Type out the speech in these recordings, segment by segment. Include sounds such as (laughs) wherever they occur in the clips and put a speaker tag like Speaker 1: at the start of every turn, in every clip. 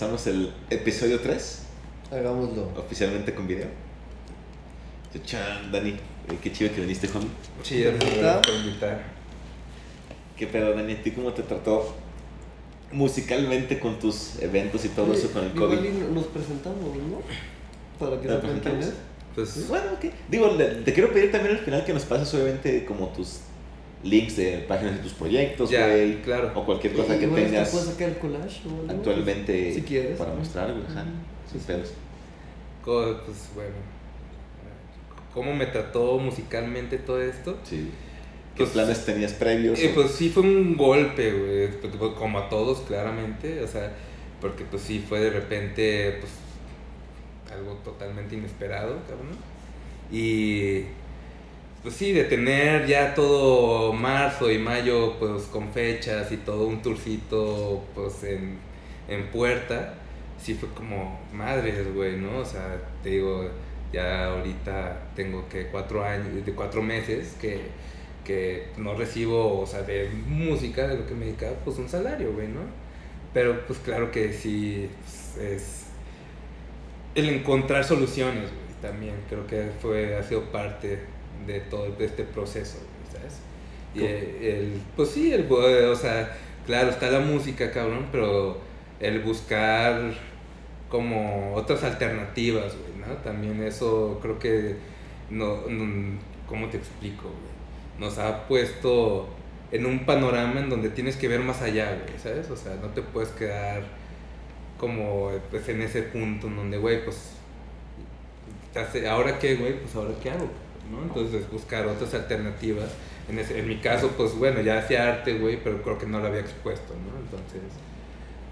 Speaker 1: Empezamos el episodio 3,
Speaker 2: Hagámoslo.
Speaker 1: oficialmente con video. Chan, Dani. Güey, qué chido que viniste,
Speaker 2: ¿Neta?
Speaker 3: por invitar.
Speaker 1: ¿Qué pedo, Dani? ¿A ti cómo te trató musicalmente con tus eventos y todo eso con el COVID?
Speaker 2: nos presentamos, ¿no? Para que
Speaker 1: ¿La
Speaker 2: sepan quién
Speaker 1: presentamos?
Speaker 2: es.
Speaker 3: Pues,
Speaker 1: Bueno, ok. Digo, le- te quiero pedir también al final que nos pases obviamente como tus links de páginas de tus proyectos,
Speaker 3: ya,
Speaker 1: güey.
Speaker 3: claro.
Speaker 1: O cualquier cosa que
Speaker 2: Igual hasta
Speaker 1: tengas
Speaker 2: puedes sacar el collage
Speaker 1: actualmente
Speaker 2: Si quieres.
Speaker 1: para mostrar, güey. Ajá, sin pedos.
Speaker 3: Co- Pues bueno. ¿Cómo me trató musicalmente todo esto?
Speaker 1: Sí. ¿Qué
Speaker 3: Pues,
Speaker 1: planes tenías previos?
Speaker 3: Eh,
Speaker 1: o-
Speaker 3: pues sí fue un golpe, güey, porque, pues, como a todos, claramente, o sea, porque pues sí fue de repente, pues, algo totalmente inesperado, cabrón. Y, pues sí, de tener ya todo marzo y mayo, pues, con fechas y todo un tourcito, pues, en, en puerta, sí fue como, madres, güey, ¿no? O sea, te digo, ya ahorita tengo que cuatro años, de cuatro meses que que no recibo, o sea, de música, de lo que me dedicaba, pues un salario, güey, ¿no? Pero pues claro que sí pues, es el encontrar soluciones, güey, también creo que fue, ha sido parte de todo este proceso, ¿sabes? Y el, el- pues sí, el, o sea, claro, está la música, cabrón, pero el buscar como otras alternativas, güey, ¿no? También eso creo que, no, no- ¿cómo te explico, güey? Nos ha puesto en un panorama en donde tienes que ver más allá, güey, ¿sabes? O sea, no te puedes quedar como pues, en ese punto en donde, güey, pues, ¿ahora qué, güey? Pues ahora qué hago, ¿no? Entonces buscar otras alternativas. En, ese- en mi caso, pues bueno, ya hacía arte, güey, pero creo que no lo había expuesto, ¿no? Entonces,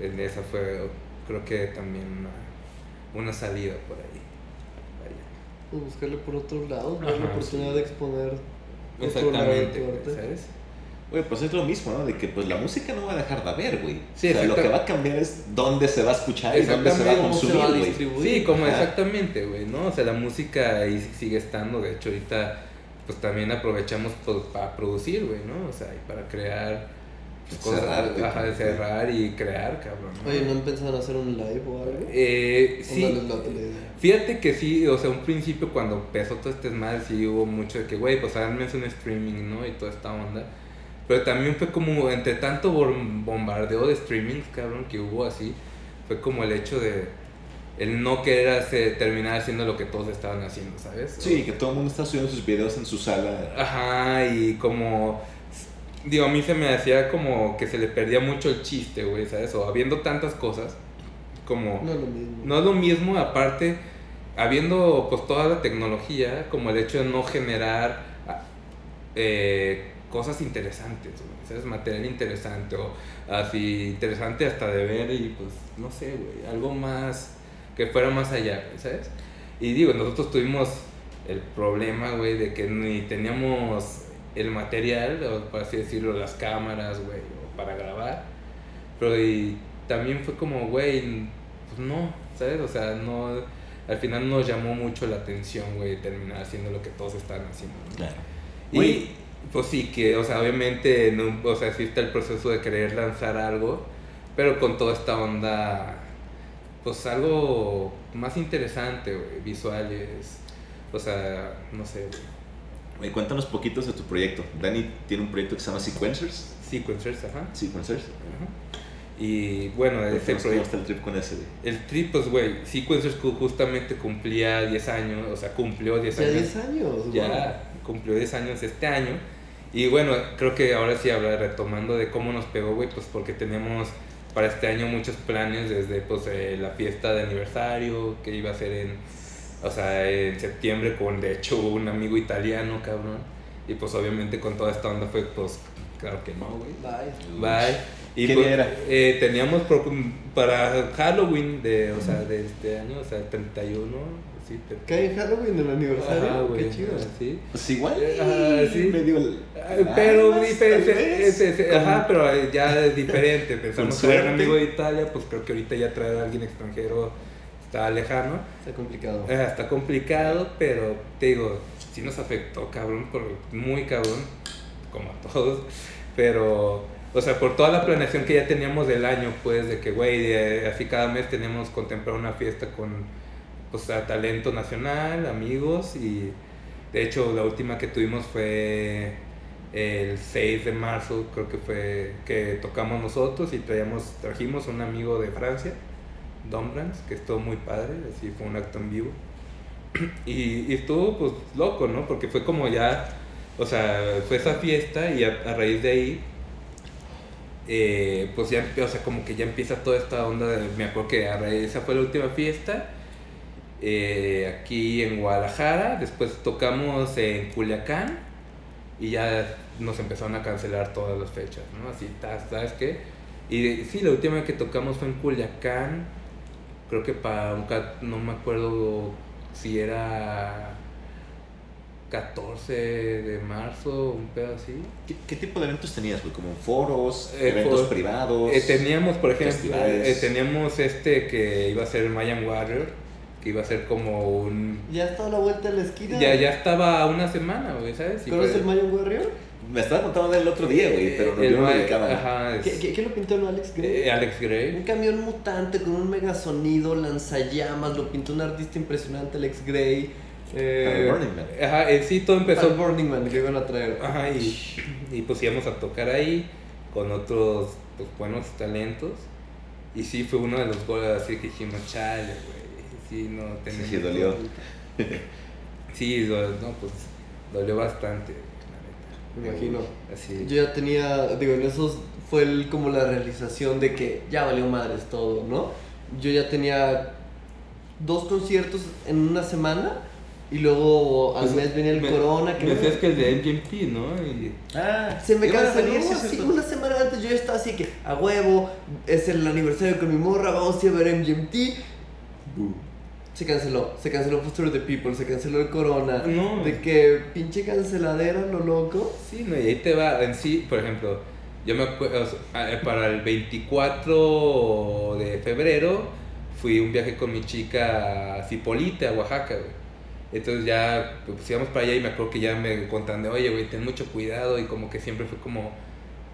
Speaker 3: en esa fue, creo que también una, una salida por ahí. Vaya.
Speaker 2: Pues buscarle por otro lado, la
Speaker 3: Ajá,
Speaker 2: oportunidad
Speaker 3: sí.
Speaker 2: de exponer otro lado de
Speaker 3: Exactamente,
Speaker 2: tu
Speaker 3: güey,
Speaker 2: arte.
Speaker 3: ¿sabes?
Speaker 1: Güey, pues es lo mismo, ¿no? De que pues la música no va a dejar de haber, güey.
Speaker 3: Sí,
Speaker 1: o sea, lo que va a cambiar es dónde se va a escuchar y dónde se va a
Speaker 3: Exactamente,
Speaker 2: cómo se
Speaker 1: consumir,
Speaker 2: va a.
Speaker 3: Sí, como
Speaker 1: Ajá.
Speaker 3: exactamente, güey, ¿no? O sea, la música ahí sigue estando, de hecho ahorita pues también aprovechamos pues, para producir, güey, ¿no? O sea, y para crear pues, cosas,
Speaker 1: Cerrar, güey.
Speaker 3: ajá, cerrar y crear, cabrón. ¿no?
Speaker 2: Oye, ¿no han pensado en hacer un live o algo?
Speaker 3: Eh,
Speaker 2: ¿O
Speaker 3: sí,
Speaker 2: la?
Speaker 3: Fíjate que sí, o sea, un principio cuando empezó todo este mal, sí hubo mucho de que, güey, pues háganme un streaming, ¿no? Y toda esta onda. Pero también fue como, entre tanto bom- bombardeo de streamings, cabrón, que hubo así, fue como el hecho de el no querer hacer, terminar haciendo lo que todos estaban haciendo, ¿sabes?
Speaker 1: Sí, que todo el mundo está subiendo sus videos en su sala.
Speaker 3: Ajá, y como. Digo, a mí se me hacía como que se le perdía mucho el chiste, güey, ¿sabes? O habiendo tantas cosas, como.
Speaker 2: No es lo mismo.
Speaker 3: No es lo mismo, aparte, habiendo pues toda la tecnología, como el hecho de no generar ah, eh, cosas interesantes, ¿sabes? Material interesante o así interesante hasta de ver y pues no sé, güey, algo más que fuera más allá, ¿sabes? Y digo, nosotros tuvimos el problema, güey, de que ni teníamos el material, o por así decirlo, las cámaras, güey, o para grabar. Pero y también fue como, güey, pues no, ¿sabes? O sea, no, al final nos llamó mucho la atención, güey, terminar haciendo lo que todos estaban haciendo. ¿no?
Speaker 1: Claro.
Speaker 3: Y. pues sí, que, o sea, obviamente, no, o sea, sí está el proceso de querer lanzar algo, pero con toda esta onda, pues algo más interesante, visuales, o sea, no sé, güey.
Speaker 1: Güey, cuéntanos poquitos de tu proyecto. Dani tiene un proyecto que se llama Sequencers.
Speaker 3: Sequencers, ajá.
Speaker 1: Sequencers.
Speaker 3: ajá. Y bueno, ese
Speaker 1: cómo
Speaker 3: proyecto.
Speaker 1: está el trip con ese, güey.
Speaker 3: El trip, pues, güey, Sequencers justamente cumplía 10 años, o sea, cumplió 10
Speaker 2: Ya
Speaker 3: años.
Speaker 2: 10 años.
Speaker 3: Ya cumplió 10 años este año. Y bueno, creo que ahora sí hablar retomando de cómo nos pegó, güey, pues porque teníamos para este año muchos planes desde pues eh, la fiesta de aniversario que iba a ser en o sea, en septiembre con de hecho un amigo italiano, cabrón. Y pues obviamente con toda esta onda fue pues claro que no, güey.
Speaker 2: Bye.
Speaker 3: Bye. Y
Speaker 1: ¿Qué
Speaker 3: pues,
Speaker 1: era?
Speaker 3: eh, teníamos pro- para Halloween de, o sea, de este año, o sea, 31, sí, te-
Speaker 2: ¿Cae en Halloween el aniversario?
Speaker 3: Ajá, güey.
Speaker 2: Qué chido.
Speaker 3: Sí.
Speaker 1: Pues igual.
Speaker 3: Ah, sí.
Speaker 1: Medio
Speaker 3: Pero
Speaker 1: Ah,
Speaker 3: diferente, es- es- ajá, pero eh, ya es diferente. Pensamos que era un amigo de Italia, pues creo que ahorita ya traer a alguien extranjero está lejano.
Speaker 2: Está complicado.
Speaker 3: Eh, está complicado, pero te digo, sí nos afectó, cabrón, por, muy cabrón, como a todos. Pero o sea, por toda la planeación que ya teníamos del año, pues, de que, güey, así cada mes tenemos contemplar una fiesta con, pues, a talento nacional, amigos, y de hecho la última que tuvimos fue el 6 de marzo, creo que fue que tocamos nosotros y traíamos, trajimos un amigo de Francia, Don Brands, que estuvo muy padre, así fue un acto en vivo. (clears throat) Y, y estuvo pues loco, ¿no? Porque fue como ya, o sea, fue esa fiesta y a, a raíz de ahí, eh, pues ya, o sea, como que ya empieza toda esta onda, de- me acuerdo que a raíz, esa fue la última fiesta, eh, aquí en Guadalajara, después tocamos en Culiacán y ya nos empezaron a cancelar todas las fechas, ¿no? Así, ¿sabes qué? Y sí, la última vez que tocamos fue en Culiacán, creo que para un, no me acuerdo si era 14 de marzo, un pedo así.
Speaker 1: ¿Qué, qué tipo de eventos tenías, güey? ¿Como foros,
Speaker 3: Eh,
Speaker 1: eventos privados?
Speaker 3: Eh, teníamos, por ejemplo, eh, teníamos este que iba a ser Mayan Warrior, que iba a ser como un...
Speaker 2: Ya está a la vuelta de la esquina.
Speaker 3: Ya, ya estaba una semana, güey, ¿sabes? Y
Speaker 2: ¿Conoces
Speaker 3: fue-
Speaker 2: el Mayan Warrior?
Speaker 1: Me estaba contando el otro día, güey, pero no,
Speaker 3: el
Speaker 1: yo no me.
Speaker 3: Ajá, es-
Speaker 2: ¿Qué, qué, qué lo pintó el Alex Gray?
Speaker 3: eh, Alex
Speaker 2: Un
Speaker 3: Gray.
Speaker 2: camión mutante con un mega sonido, lanzallamas, lo pintó un artista impresionante, Alex Gray.
Speaker 1: Para
Speaker 2: Eh,
Speaker 1: el Burning Man.
Speaker 3: Ajá, eh, sí, todo
Speaker 2: empezó
Speaker 3: empezó...
Speaker 2: Burning Man que iban a traer.
Speaker 3: Ajá, y, y pues íbamos a tocar ahí con otros pues, buenos talentos. Y sí, fue uno de los goles así que dijimos, chale, güey. Sí, no,
Speaker 1: Sí,
Speaker 3: tenemos...
Speaker 1: sí, dolió. (laughs)
Speaker 3: Sí, do- no, pues dolió bastante, la
Speaker 2: Me
Speaker 3: neta.
Speaker 2: imagino.
Speaker 3: Así.
Speaker 2: Yo ya tenía, digo, en esos fue el- como la realización de que ya valió madres todo, ¿no? Yo ya tenía dos conciertos en una semana y luego al
Speaker 3: Pues,
Speaker 2: mes venía el
Speaker 3: me-
Speaker 2: corona. Que
Speaker 3: Me decías que el de MGMT, ¿no? Y,
Speaker 1: Ah,
Speaker 2: Se me
Speaker 1: iban a
Speaker 2: canceló,
Speaker 1: venir, sí,
Speaker 2: una semana antes yo ya estaba así que a huevo, es el aniversario con mi morra, vamos a ir a ver MGMT. Se canceló, se canceló Foster the People, se canceló el Corona.
Speaker 3: No.
Speaker 2: De que pinche canceladera, lo loco.
Speaker 3: sí, no, y ahí te va, en sí, por ejemplo, yo me acuerdo, o sea, eh, para el 24 de febrero fui un viaje con mi chica a Cipolite, a Oaxaca, güey. Entonces ya pues íbamos para allá y me acuerdo que ya me contaron de, oye, güey, ten mucho cuidado y como que siempre fue como,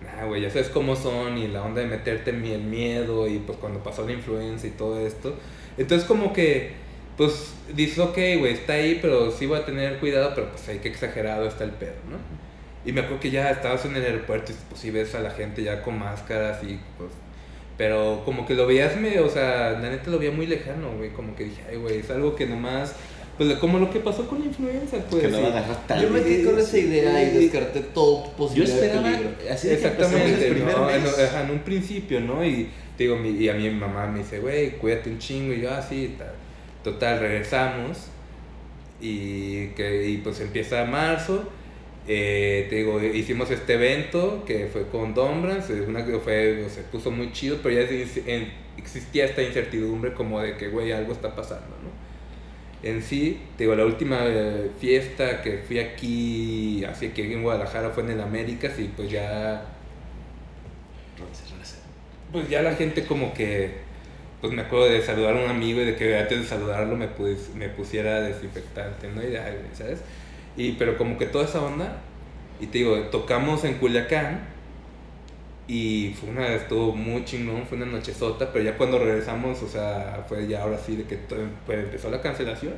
Speaker 3: nah, güey, ya sabes cómo son y la onda de meterte en el miedo y pues cuando pasó la influencia y todo esto. Entonces como que, pues dices, ok, güey, está ahí, pero sí voy a tener cuidado, pero pues hay que exagerado está el pedo, ¿no? Y me acuerdo que ya estabas en el aeropuerto y pues sí ves a la gente ya con máscaras y pues... Pero como que lo veías, me, o sea, la neta lo veía muy lejano, güey. Como que dije, ay, güey, es algo que nomás... Pues como lo que pasó con la influenza, pues.
Speaker 1: que no tan
Speaker 2: Yo me quedé con
Speaker 3: sí,
Speaker 2: esa idea y
Speaker 3: sí.
Speaker 2: descarté todo
Speaker 1: Yo
Speaker 2: posibilidad
Speaker 1: esperaba,
Speaker 2: de peligro.
Speaker 1: así
Speaker 3: Exactamente,
Speaker 1: el
Speaker 3: ¿no? En, ajá, en un principio, ¿no? Y te digo, mi- y a mi mamá me dice, güey, cuídate un chingo. Y yo, ah, sí, tal. Total, regresamos. Y, que, y pues empieza marzo. Eh, te digo, hicimos este evento que fue con Dombrans. Una que fue, se puso muy chido, pero ya existía esta incertidumbre como de que, güey, algo está pasando, ¿no? En sí, te digo, la última eh, fiesta que fui aquí, así que en Guadalajara fue en el Américas y pues ya pues ya la gente como que, pues me acuerdo de saludar a un amigo y de que antes de saludarlo me, pus- me pusiera desinfectante, ¿no? Y ay, ¿sabes? Y, pero como que toda esa onda, y te digo, tocamos en Culiacán y fue una, estuvo muy chingón, fue una nochezota, pero ya cuando regresamos, o sea, fue ya ahora sí de que todo- pues empezó la cancelación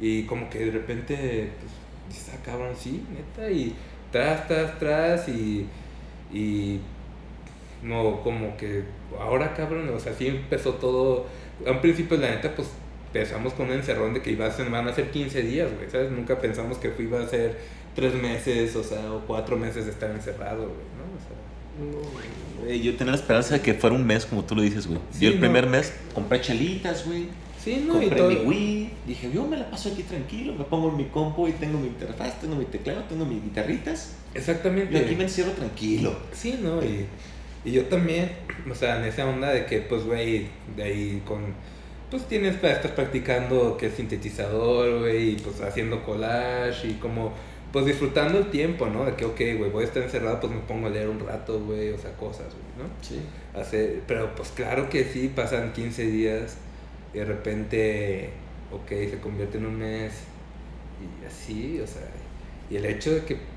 Speaker 3: y como que de repente, pues, dices, ah, cabrón, sí, neta, y tras, tras, tras, y, y no, como que ahora cabrón, o sea, sí empezó todo. A un principio, la neta, pues empezamos con un encerrón de que iba a ser, van a ser 15 días, güey, ¿sabes? Nunca pensamos que iba a ser 3 meses, o sea, o 4 meses de estar encerrado, güey, ¿no? O sea,
Speaker 1: Eh, Yo tenía la esperanza de que fuera un mes, como tú lo dices, güey.
Speaker 3: Sí,
Speaker 1: yo el
Speaker 3: no.
Speaker 1: primer mes compré chelitas, güey.
Speaker 3: sí, no, y
Speaker 1: compré
Speaker 3: todo.
Speaker 1: mi Wii. Dije, yo me la paso aquí tranquilo. Me pongo en mi compu y tengo mi interfaz, tengo mi teclado, tengo mis guitarritas.
Speaker 3: Exactamente.
Speaker 1: Y aquí me encierro tranquilo.
Speaker 3: Sí, ¿no? Y, y yo también, o sea, en esa onda de que, pues, güey, de ahí con, pues tienes para estar practicando que el sintetizador, güey, y pues haciendo collage y como, pues disfrutando el tiempo, ¿no? De que, ok, güey, voy a estar encerrado, pues me pongo a leer un rato, güey, o sea, cosas, güey, ¿no?
Speaker 2: Sí.
Speaker 3: Hacer, pero pues claro que sí, pasan 15 días y de repente, ok, se convierte en un mes y así, o sea, y el hecho de que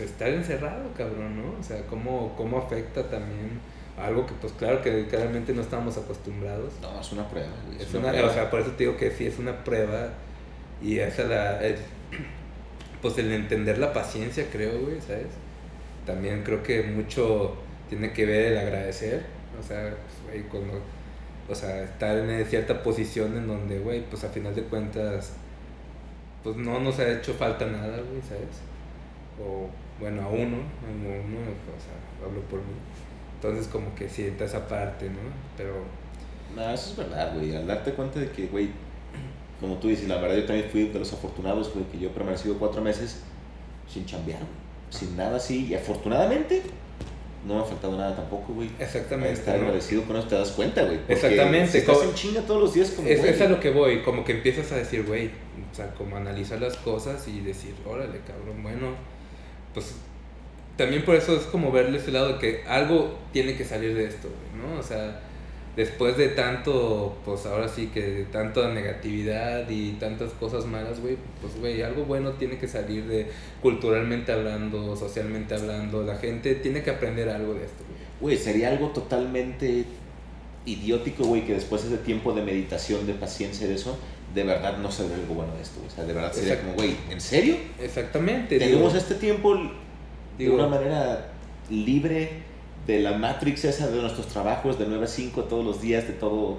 Speaker 3: estar encerrado, cabrón, ¿no? O sea, cómo, cómo afecta también algo que pues claro que claramente no estamos acostumbrados.
Speaker 1: No, es una prueba.
Speaker 3: Es una, o sea, por eso te digo que sí es una prueba y esa la el- pues el entender la paciencia, creo, güey, ¿sabes? También creo que mucho tiene que ver el agradecer, o sea, pues, güey, cuando o sea, estar en cierta posición en donde, güey, pues a final de cuentas pues no nos ha hecho falta nada, güey, ¿sabes? O bueno, a uno, a uno, o sea, hablo por mí. Entonces como que sienta esa parte, ¿no? Pero
Speaker 1: No, eso es verdad, güey. Al darte cuenta de que, güey, como tú dices, la verdad yo también fui de los afortunados, güey, que yo he permanecido cuatro meses sin chambear, güey. Sin nada así. Y afortunadamente no me ha faltado nada tampoco, güey.
Speaker 3: exactamente.
Speaker 1: Estar
Speaker 3: ¿no?
Speaker 1: agradecido con eso te das cuenta, güey.
Speaker 3: Exactamente,
Speaker 1: Si estás
Speaker 3: como-
Speaker 1: en chinga todos los días, como,
Speaker 3: Es,
Speaker 1: güey,
Speaker 3: es a lo que voy, como que empiezas a decir, güey, o sea, como analizar las cosas y decir, órale, cabrón, bueno, pues también por eso es como verle ese lado de que algo tiene que salir de esto, ¿no? O sea, después de tanto, pues ahora sí que de tanta negatividad y tantas cosas malas, güey, pues güey, algo bueno tiene que salir de culturalmente hablando, socialmente hablando, la gente tiene que aprender algo de esto, güey.
Speaker 1: Güey, sería algo totalmente idiótico, güey, que después de ese tiempo de meditación, de paciencia y de eso, de verdad no saldría algo bueno de esto. O sea, de verdad sería
Speaker 3: Exacto.
Speaker 1: como, güey, ¿en serio?
Speaker 3: Exactamente.
Speaker 1: Tenemos
Speaker 3: digo,
Speaker 1: este tiempo
Speaker 3: digo,
Speaker 1: de una manera libre de la Matrix esa de nuestros trabajos de 9 a 5 todos los días, de todo.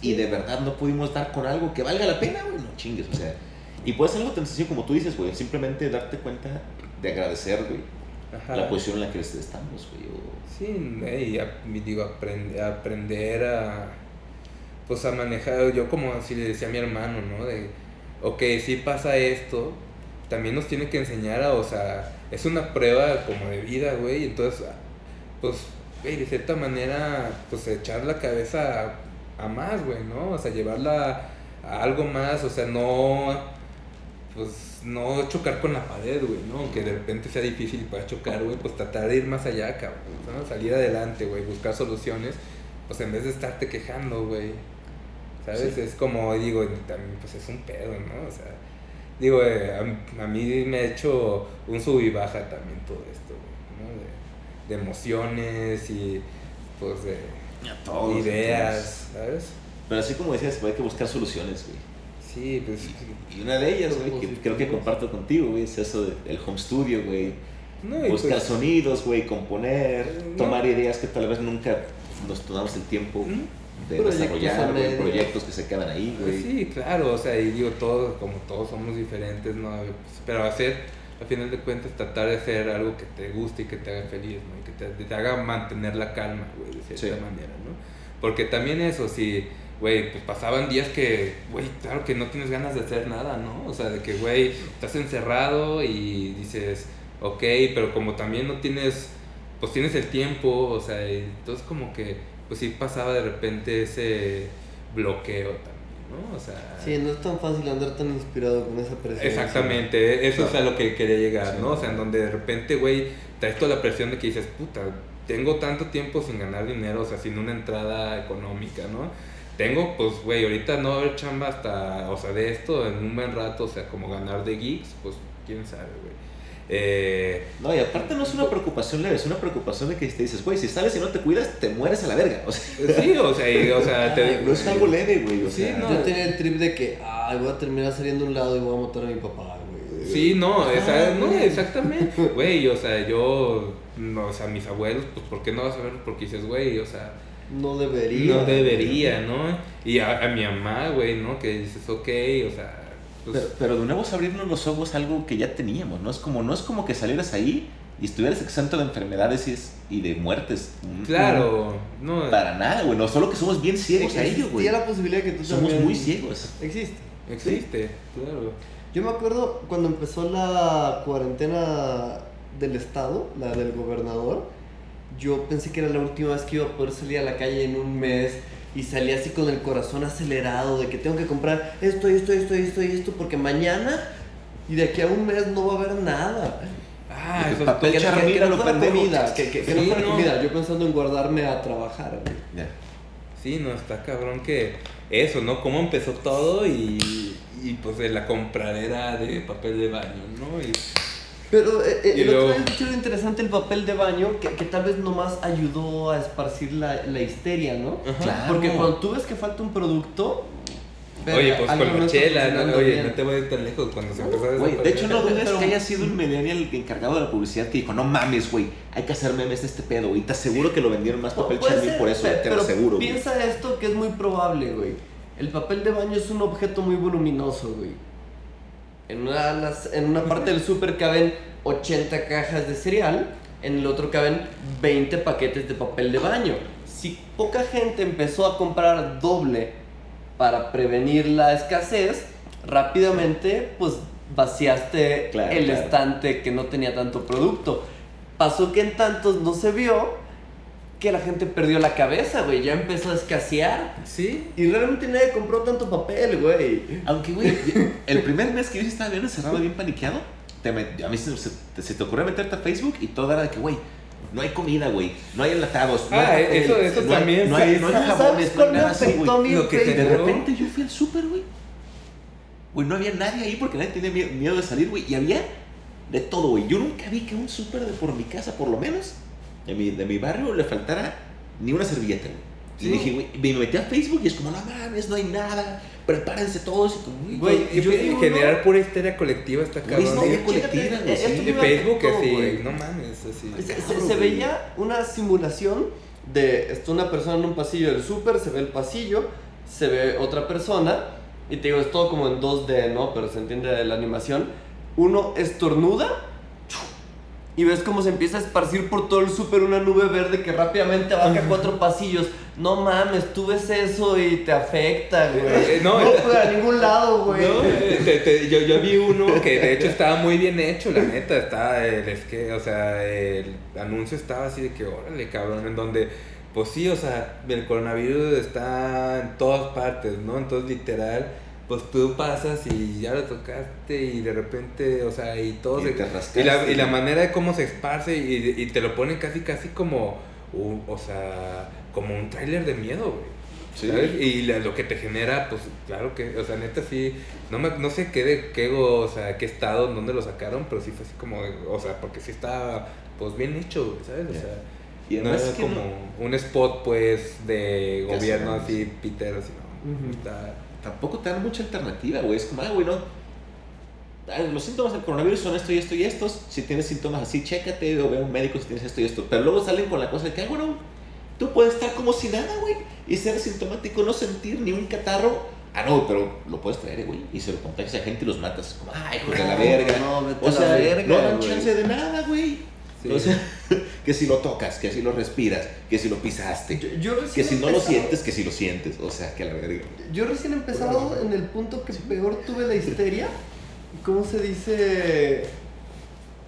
Speaker 1: Y de verdad no pudimos dar con algo que valga la pena, güey. No chingues, o sea. Y puede ser algo tan sencillo como tú dices, güey. Simplemente darte cuenta de agradecer, güey,
Speaker 3: ajá.
Speaker 1: la posición en la que estamos, güey. o-
Speaker 3: Sí, y a- digo, aprend- aprender a, pues a manejar, yo como así le decía a mi hermano, ¿no? De, ok, si pasa esto, también nos tiene que enseñar a, o sea, es una prueba como de vida, güey, entonces, pues, güey, de cierta manera, pues echar la cabeza a, a más, güey, ¿no? O sea, llevarla a algo más, o sea, no, pues, no chocar con la pared, güey, ¿no? Aunque de repente sea difícil y puedas chocar, güey, pues tratar de ir más allá, cabrón, ¿no? Salir adelante, güey, buscar soluciones, pues en vez de estarte quejando, güey, ¿sabes?
Speaker 1: Sí.
Speaker 3: Es como, digo, también, pues es un pedo, ¿no? O sea, digo, eh, a, a mí me ha hecho un sub y baja también todo esto, ¿no? De, de emociones y, pues, de
Speaker 1: Todos,
Speaker 3: ideas, ¿sabes?
Speaker 1: Pero así como decías, güey, hay que buscar soluciones, güey.
Speaker 3: Sí, pues,
Speaker 1: Y una de ellas, güey, que creo que comparto contigo, güey, es eso del home studio, güey.
Speaker 3: no,
Speaker 1: Buscar
Speaker 3: pues,
Speaker 1: sonidos, güey, componer,
Speaker 3: No.
Speaker 1: tomar ideas que tal vez nunca nos tomamos el tiempo
Speaker 3: ¿Mm?
Speaker 1: De
Speaker 2: Proyectos a
Speaker 1: desarrollar, güey,
Speaker 2: medio.
Speaker 1: proyectos que se quedan ahí, güey.
Speaker 3: Pues sí, claro, o sea, y digo, todos, como todos somos diferentes, ¿no? Pues, pero hacer, al final de cuentas, tratar de hacer algo que te guste y que te haga feliz, ¿no? Y que te, te haga mantener la calma, güey, de cierta
Speaker 1: Sí.
Speaker 3: manera, ¿no? Porque también eso, si, güey, pues pasaban días que, güey, claro que no tienes ganas de hacer nada, ¿no? O sea, de que, güey, estás encerrado y dices, ok, pero como también no tienes, pues tienes el tiempo, o sea, entonces como que, pues sí pasaba de repente ese bloqueo también, ¿no? O sea...
Speaker 2: Sí, no es tan fácil andar tan inspirado con esa presión.
Speaker 3: Exactamente, eso es a lo que quería llegar,
Speaker 1: Sí.
Speaker 3: ¿no? O sea, en donde de repente, güey, traes toda la presión de que dices, puta, tengo tanto tiempo sin ganar dinero, o sea, sin una entrada económica, ¿no? Tengo, pues, güey, ahorita no va a haber chamba hasta, o sea, de esto en un buen rato, o sea, como ganar de geeks, pues, quién sabe, güey. Eh,
Speaker 1: No, y aparte no es una preocupación leve, es una preocupación de que te dices, güey, si sales y no te cuidas, te mueres a la verga. O sea,
Speaker 3: sí, o sea, y, o sea, (laughs) te,
Speaker 1: no es algo leve, güey. O
Speaker 3: Sí,
Speaker 1: sea,
Speaker 3: no.
Speaker 2: Yo tenía el trip de que, ay, voy a terminar saliendo a un lado y voy a matar a mi papá, güey.
Speaker 3: Sí, no, esa- no,
Speaker 2: güey.
Speaker 3: exactamente. (laughs) Güey, o sea, yo, no, o sea, mis abuelos, pues, ¿por qué no vas a ver? Porque dices, güey, o sea,
Speaker 2: No debería.
Speaker 3: no debería, ¿no? Y a, a mi mamá, güey, ¿no? Que dices, ok, o sea, pues,
Speaker 1: Pero, pero de nuevo es abrirnos los ojos a algo que ya teníamos, ¿no? Es como, no es como que salieras ahí y estuvieras exento de enfermedades y, es- y de muertes. Mm,
Speaker 3: claro, no,
Speaker 1: Para nada, güey. No, solo que somos bien ciegos a ello, güey.
Speaker 2: La posibilidad que tú
Speaker 1: Somos
Speaker 2: también-
Speaker 1: muy ciegos.
Speaker 2: Existe.
Speaker 3: existe, claro.
Speaker 2: Yo me acuerdo cuando empezó la cuarentena del estado, la del gobernador, yo pensé que era la última vez que iba a poder salir a la calle en un mes y salí así con el corazón acelerado de que tengo que comprar esto, esto, esto, esto y esto porque mañana y de aquí a un mes no va a haber nada.
Speaker 3: Ah, eso
Speaker 1: papel
Speaker 2: Que, que- no fuera comida, que, no
Speaker 3: Sí,
Speaker 2: fuera
Speaker 3: no.
Speaker 2: comida, yo pensando en guardarme a trabajar.
Speaker 3: Sí, no, está cabrón que eso, ¿no? Cómo empezó todo y, y pues de la compradera de papel de baño, ¿no? Y
Speaker 2: Pero eh, eh,
Speaker 3: Y
Speaker 2: el otro
Speaker 3: luego-
Speaker 2: día escuché algo interesante el papel de baño que, que tal vez nomás ayudó a esparcir la, la histeria, ¿no?
Speaker 3: Ajá.
Speaker 1: Claro.
Speaker 2: Porque cuando tú ves que falta un producto.
Speaker 3: Oye, pues con
Speaker 2: no
Speaker 3: la
Speaker 2: está
Speaker 3: chela, no, oye,
Speaker 2: bien.
Speaker 3: no te voy a ir tan lejos cuando se empezó a
Speaker 1: Güey, de hecho, no dudes
Speaker 2: Pero-
Speaker 1: que haya sido un millennial el encargado de la publicidad que dijo, no mames, güey, hay que hacer memes de este pedo, güey. Te aseguro que lo vendieron más papel
Speaker 2: ser,
Speaker 1: por eso, te lo aseguro, güey.
Speaker 2: Piensa esto que es muy probable, güey. El papel de baño es un objeto muy voluminoso, güey. En una, en una parte del súper caben 80 cajas de cereal, en el otro caben 20 paquetes de papel de baño. Si poca gente empezó a comprar doble para prevenir la escasez, rápidamente pues vaciaste
Speaker 1: Claro,
Speaker 2: el
Speaker 1: claro.
Speaker 2: estante que no tenía tanto producto. Pasó que en tantos no se vio que la gente perdió la cabeza, güey. Ya empezó a escasear.
Speaker 3: Sí,
Speaker 2: Y realmente nadie compró tanto papel, güey.
Speaker 1: Aunque, güey, el primer mes que yo estaba bien encerrado, bien paniqueado, te met- a mí se, se- te- se te ocurrió meterte a Facebook y todo era de que, güey, no hay comida, güey, no hay enlatados. no
Speaker 3: Ah,
Speaker 1: hay papel,
Speaker 3: eso- eso
Speaker 1: no hay-
Speaker 3: también,
Speaker 1: No hay, no hay jabones,
Speaker 2: ¿Sabes
Speaker 1: no hay nada así, güey.
Speaker 2: mí
Speaker 3: Lo que
Speaker 2: en
Speaker 3: te-
Speaker 1: De repente yo fui al súper, güey. Güey, no había nadie ahí porque nadie tenía mie- miedo de salir, güey. Y había de todo, güey. Yo nunca vi que un súper de por mi casa, por lo menos, de mi, de mi barrio, le faltara ni una servilleta, güey. Y
Speaker 3: Sí.
Speaker 1: dije, güey, me metí a Facebook y es como, no mames, no hay nada. Prepárense todos. Y como, güey,
Speaker 2: yo
Speaker 3: que
Speaker 2: digo,
Speaker 3: generar
Speaker 2: no.
Speaker 3: pura histeria colectiva está cabrón.
Speaker 1: no,
Speaker 3: Sí,
Speaker 1: ya colectiva, güey, sí.
Speaker 3: de Facebook así,
Speaker 2: güey.
Speaker 3: no mames, así.
Speaker 2: Se, se-
Speaker 1: Claro,
Speaker 2: se
Speaker 1: güey.
Speaker 2: veía una simulación de está una persona en un pasillo del súper, se ve el pasillo, se ve otra persona, y te digo, es todo como en 2D, ¿no? Pero se entiende la animación. Uno estornuda y ves cómo se empieza a esparcir por todo el súper una nube verde que rápidamente abarca cuatro pasillos. No mames, tú ves eso y te afecta, güey.
Speaker 3: Eh, no,
Speaker 2: no,
Speaker 3: eh,
Speaker 2: fue a ningún lado, güey.
Speaker 3: No, eh, te- te- yo, yo vi uno que de hecho estaba muy bien hecho, la neta. Estaba el, es que, o sea, el anuncio estaba así de que, órale, cabrón, en donde, pues sí, o sea, el coronavirus está en todas partes, ¿no? Entonces, literal, pues tú pasas y ya lo tocaste y de repente, o sea, y todo
Speaker 1: Y
Speaker 3: se-
Speaker 1: te rascaste,
Speaker 3: y la, y la manera de cómo se esparce y, y te lo ponen casi, casi como, un- o sea, como un tráiler de miedo, güey.
Speaker 1: Sí.
Speaker 3: ¿sabes? Y la- lo que te genera, pues claro que, o sea, neta sí, no, me, no sé qué, de, qué, o sea, qué estado, en dónde lo sacaron, pero sí fue así como, o sea, porque sí está, pues bien hecho, güey, ¿sabes? O sea,
Speaker 1: Y
Speaker 3: no
Speaker 1: además
Speaker 3: es como
Speaker 1: no-
Speaker 3: un spot, pues, de gobierno así, Peter, así, no,
Speaker 2: Ujú.
Speaker 3: está...
Speaker 1: tampoco te dan mucha alternativa, güey. Es como, ah, güey, no. Ah, Los síntomas del coronavirus son esto y esto y estos. Si tienes síntomas así, chécate o ve a un médico si tienes esto y esto. Pero luego salen con la cosa de que, ah, bueno, tú puedes estar como si nada, güey. Y ser asintomático, no sentir ni un catarro. Ah, no, pero lo puedes traer, güey. Y se lo contagias a gente y los matas. Como, ay, hijo de la verga.
Speaker 2: No, vete
Speaker 1: o
Speaker 2: a la
Speaker 1: sea,
Speaker 2: verga,
Speaker 1: no dan chance de nada, güey. Sea, (laughs) que si lo tocas, que si lo respiras, que si lo pisaste.
Speaker 2: Yo, yo
Speaker 1: Que si no lo sientes, que si lo sientes. O sea, que la verga.
Speaker 2: Yo recién empezado en el punto que peor tuve la histeria. ¿Cómo se dice?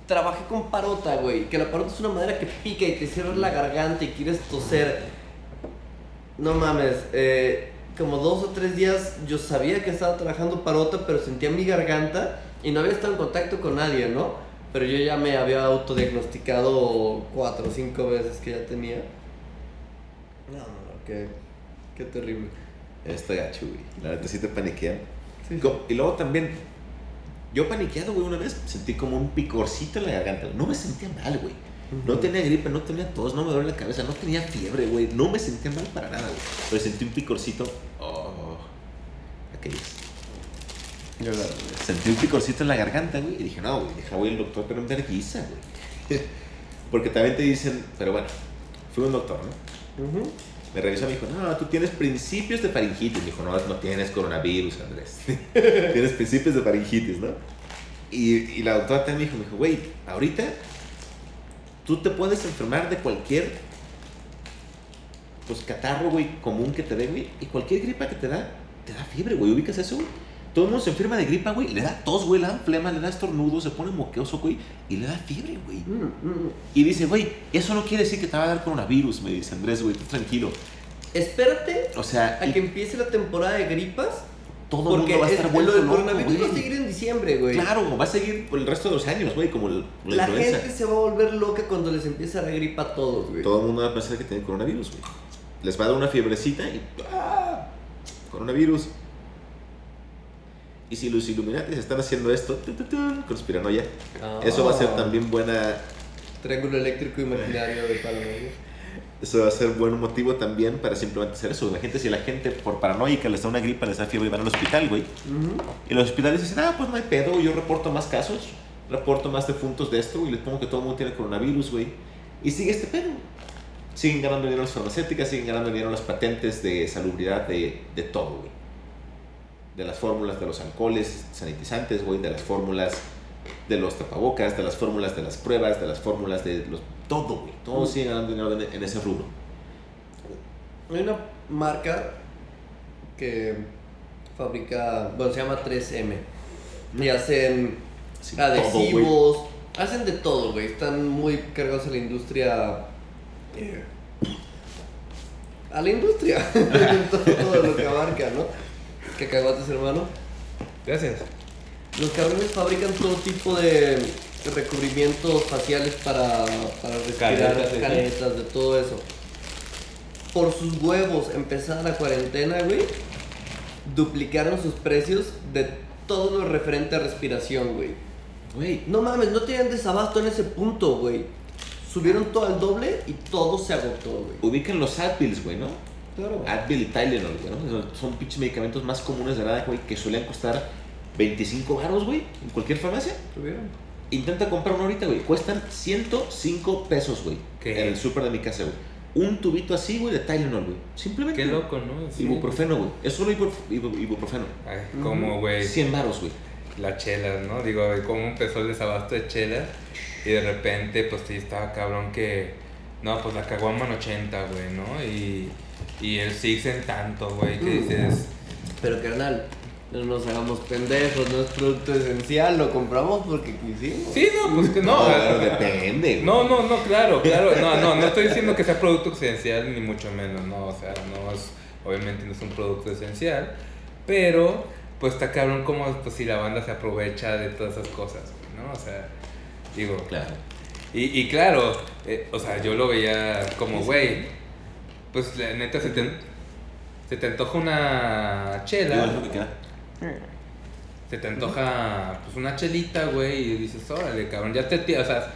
Speaker 2: Trabajé con parota, güey. Que la parota es una madera que pica y te cierra la garganta y quieres toser. No mames. eh, como dos o tres días yo sabía que estaba trabajando parota, pero sentía mi garganta y no había estado en contacto con nadie, ¿no? Pero yo ya me había autodiagnosticado cuatro o cinco veces que ya tenía. No, no, qué, qué terrible.
Speaker 1: Estoy gacho, güey. La neta sí te paniquean.
Speaker 2: Sí,
Speaker 1: Y luego también, yo paniqueado, güey, una vez sentí como un picorcito en la garganta. No me sentía mal, güey. No tenía gripe, no tenía tos, no me dolía la cabeza, no tenía fiebre, güey. No me sentía mal para nada, güey. Pero sentí un picorcito. Oh, aquellos.
Speaker 2: Yo
Speaker 1: Sentí un picorcito en la garganta, güey. Y dije, no, güey, deja, voy al doctor, pero en vergüenza, güey. (laughs) Porque también te dicen, pero bueno, fui un doctor, ¿no? Me revisó y me dijo, no, tú tienes principios de faringitis. Me dijo, no, no tienes coronavirus, Andrés. (laughs) tienes principios de faringitis, ¿no? Y, y la doctora también me dijo, me dijo, güey, ahorita tú te puedes enfermar de cualquier, pues, catarro, güey, común que te dé, güey. Y cualquier gripa que te da, te da fiebre, güey. ¿Ubicas eso, güey? Todo el mundo se enferma de gripa, güey. Le da tos, güey, le da flema, le da estornudo, se pone moqueoso, güey. Y le da fiebre, güey.
Speaker 2: Mm, mm.
Speaker 1: Y dice, güey, eso no quiere decir que te va a dar coronavirus, me dice Andrés, güey, tú tranquilo.
Speaker 2: Espérate
Speaker 1: O sea,
Speaker 2: a
Speaker 1: y
Speaker 2: que empiece la temporada de gripas.
Speaker 1: todo el mundo va a
Speaker 2: es-
Speaker 1: estar
Speaker 2: lo
Speaker 1: vuelto
Speaker 2: del
Speaker 1: loco,
Speaker 2: coronavirus va a seguir en diciembre, güey.
Speaker 1: Claro, va a seguir por el resto de los años, güey, como el- la,
Speaker 2: La gente se va a volver loca cuando les empieza la gripa a todos, güey.
Speaker 1: Todo el mundo va a pensar que tiene coronavirus, güey. Les va a dar una fiebrecita y ¡ah! Coronavirus. Y si los Illuminati están haciendo esto, tu, tu, tu, conspiranoia,
Speaker 2: Ah.
Speaker 1: eso va a ser también buena,
Speaker 2: Triángulo eléctrico imaginario de paranoia.
Speaker 1: eso va a ser buen motivo también para simplemente hacer eso. La gente, si la gente por paranoica les da una gripa, les da fiebre y van al hospital, güey.
Speaker 2: Ujú.
Speaker 1: Y los hospitales dicen, ah, pues no hay pedo, yo reporto más casos, reporto más defuntos de esto y les pongo que todo el mundo tiene coronavirus, güey. Y sigue este pedo. Siguen ganando dinero las farmacéuticas, siguen ganando dinero las patentes de salubridad de, de todo, güey. De las fórmulas de los alcoholes sanitizantes, güey, de las fórmulas de los tapabocas, de las fórmulas de las pruebas, de las fórmulas de los... Todo, güey. Todos
Speaker 2: Mm.
Speaker 1: siguen ganando dinero en, en ese rubro.
Speaker 2: Hay una marca que fabrica, bueno, se llama 3M. Y hacen
Speaker 1: Sí, todo, güey.
Speaker 2: adhesivos, hacen de todo, güey. Están muy cargados a la industria. eh, a la industria. (laughs) en todo, todo lo que abarca, ¿no? Que cagates, hermano.
Speaker 3: Gracias.
Speaker 2: Los cabrones fabrican todo tipo de recubrimientos faciales para, para respirar,
Speaker 3: Caretas, ¿sí?
Speaker 2: de todo eso. Por sus huevos, empezada la cuarentena, güey, duplicaron sus precios de todo lo referente a respiración, güey.
Speaker 1: Güey,
Speaker 2: No mames, no tenían desabasto en ese punto, güey. Subieron todo al doble y todo se agotó, güey.
Speaker 1: ubican los Advils, güey, ¿no?
Speaker 2: Claro.
Speaker 1: Advil y Tylenol, güey, ¿no? Son- Son pinches medicamentos más comunes de nada, güey, que suelen costar 25 baros, güey, en cualquier farmacia.
Speaker 2: Tuvieron.
Speaker 1: Intenta comprar uno ahorita, güey. Cuestan 105 pesos, güey.
Speaker 3: ¿Qué?
Speaker 1: En el súper de mi casa, güey. Un tubito así, güey, de Tylenol, güey. Simplemente.
Speaker 3: Qué loco, ¿no? Sí.
Speaker 1: Ibuprofeno, güey. Es solo ibu- ibu- ibuprofeno.
Speaker 3: Ay, como, güey,
Speaker 1: 100 baros, güey.
Speaker 3: la chela, ¿no? Digo, güey, cómo empezó el desabasto de chela y de repente, pues sí, estaba cabrón que, no, pues la caguama en 80, güey, ¿no? Y, y el Six en tanto, güey, que dices,
Speaker 2: Pero carnal, no nos hagamos pendejos, no es producto esencial, lo compramos porque quisimos.
Speaker 3: sí, no, pues que no.
Speaker 1: No,
Speaker 3: o sea,
Speaker 1: pero depende, güey.
Speaker 3: No, no, no, claro, claro, no, no, no estoy diciendo que sea producto esencial ni mucho menos, no, o sea, no es, obviamente no es un producto esencial, pero pues está cabrón como pues si la banda se aprovecha de todas esas cosas, ¿no? O sea, digo,
Speaker 1: Claro.
Speaker 3: y, y claro, eh, o sea, yo lo veía como, güey, pues la neta se te, se te antoja una chela,
Speaker 1: es lo que queda.
Speaker 3: se te antoja pues una chelita, güey, y dices, órale, cabrón, ya te, o sea,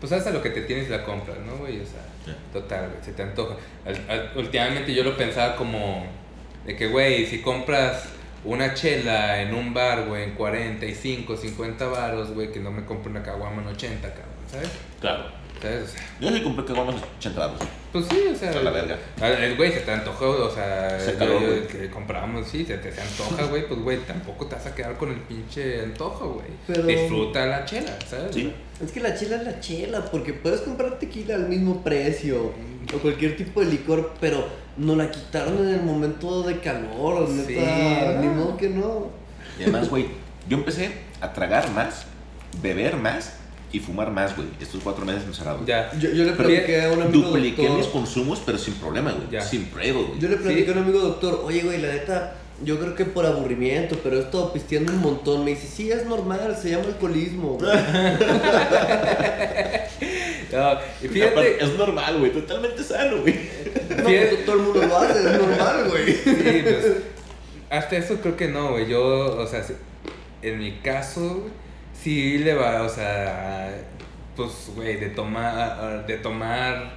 Speaker 3: pues sabes a lo que te tienes la compras, ¿no, güey? O sea, total, güey, se te antoja. Últimamente yo lo pensaba como de que, güey, si compras una chela en un bar, güey, en 45, 50 baros, güey, que no me compre una caguama en 80, cabrón, ¿sabes?
Speaker 1: Claro.
Speaker 3: ¿Sabes? O sea,
Speaker 1: Yo sí compré caguamas 80 baros.
Speaker 3: pues sí, o sea.
Speaker 1: A la verga.
Speaker 3: El güey se te antojó, o sea,
Speaker 1: Se caló,
Speaker 3: yo- que compramos, sí, se te se antoja, (laughs) güey, pues güey, tampoco te vas a quedar con el pinche antojo, güey.
Speaker 2: Pero-
Speaker 3: Disfruta la chela, ¿sabes?
Speaker 1: Sí.
Speaker 2: Es que la chela es la chela, porque puedes comprar tequila al mismo precio o cualquier tipo de licor, pero no la quitaron en el momento de calor, neta.
Speaker 3: Sí,
Speaker 2: Ni
Speaker 3: no.
Speaker 2: modo que no.
Speaker 1: Y además, güey, yo empecé a tragar más, beber más y fumar más, güey. Estos cuatro meses encerrados.
Speaker 3: Ya.
Speaker 2: Yo, yo le platiqué a un amigo
Speaker 1: Dupliqué mis
Speaker 2: doctor.
Speaker 1: consumos, pero sin problema, güey.
Speaker 3: Ya.
Speaker 1: Sin prueba, güey.
Speaker 2: Yo le platiqué
Speaker 3: Sí.
Speaker 2: a un amigo doctor, oye, güey, la neta, yo creo que por aburrimiento, pero he estado pisteando un montón. Me dice, sí, es normal, se llama alcoholismo. güey". (laughs)
Speaker 3: No, y
Speaker 1: Aparte,
Speaker 3: fíjate,
Speaker 1: Es normal, güey. Totalmente sano, güey.
Speaker 2: No, todo el mundo lo hace, es normal, güey.
Speaker 3: sí, pues, hasta eso creo que no, güey. Yo, o sea, en mi caso, sí le va, o sea, pues, güey, de tomar, de tomar,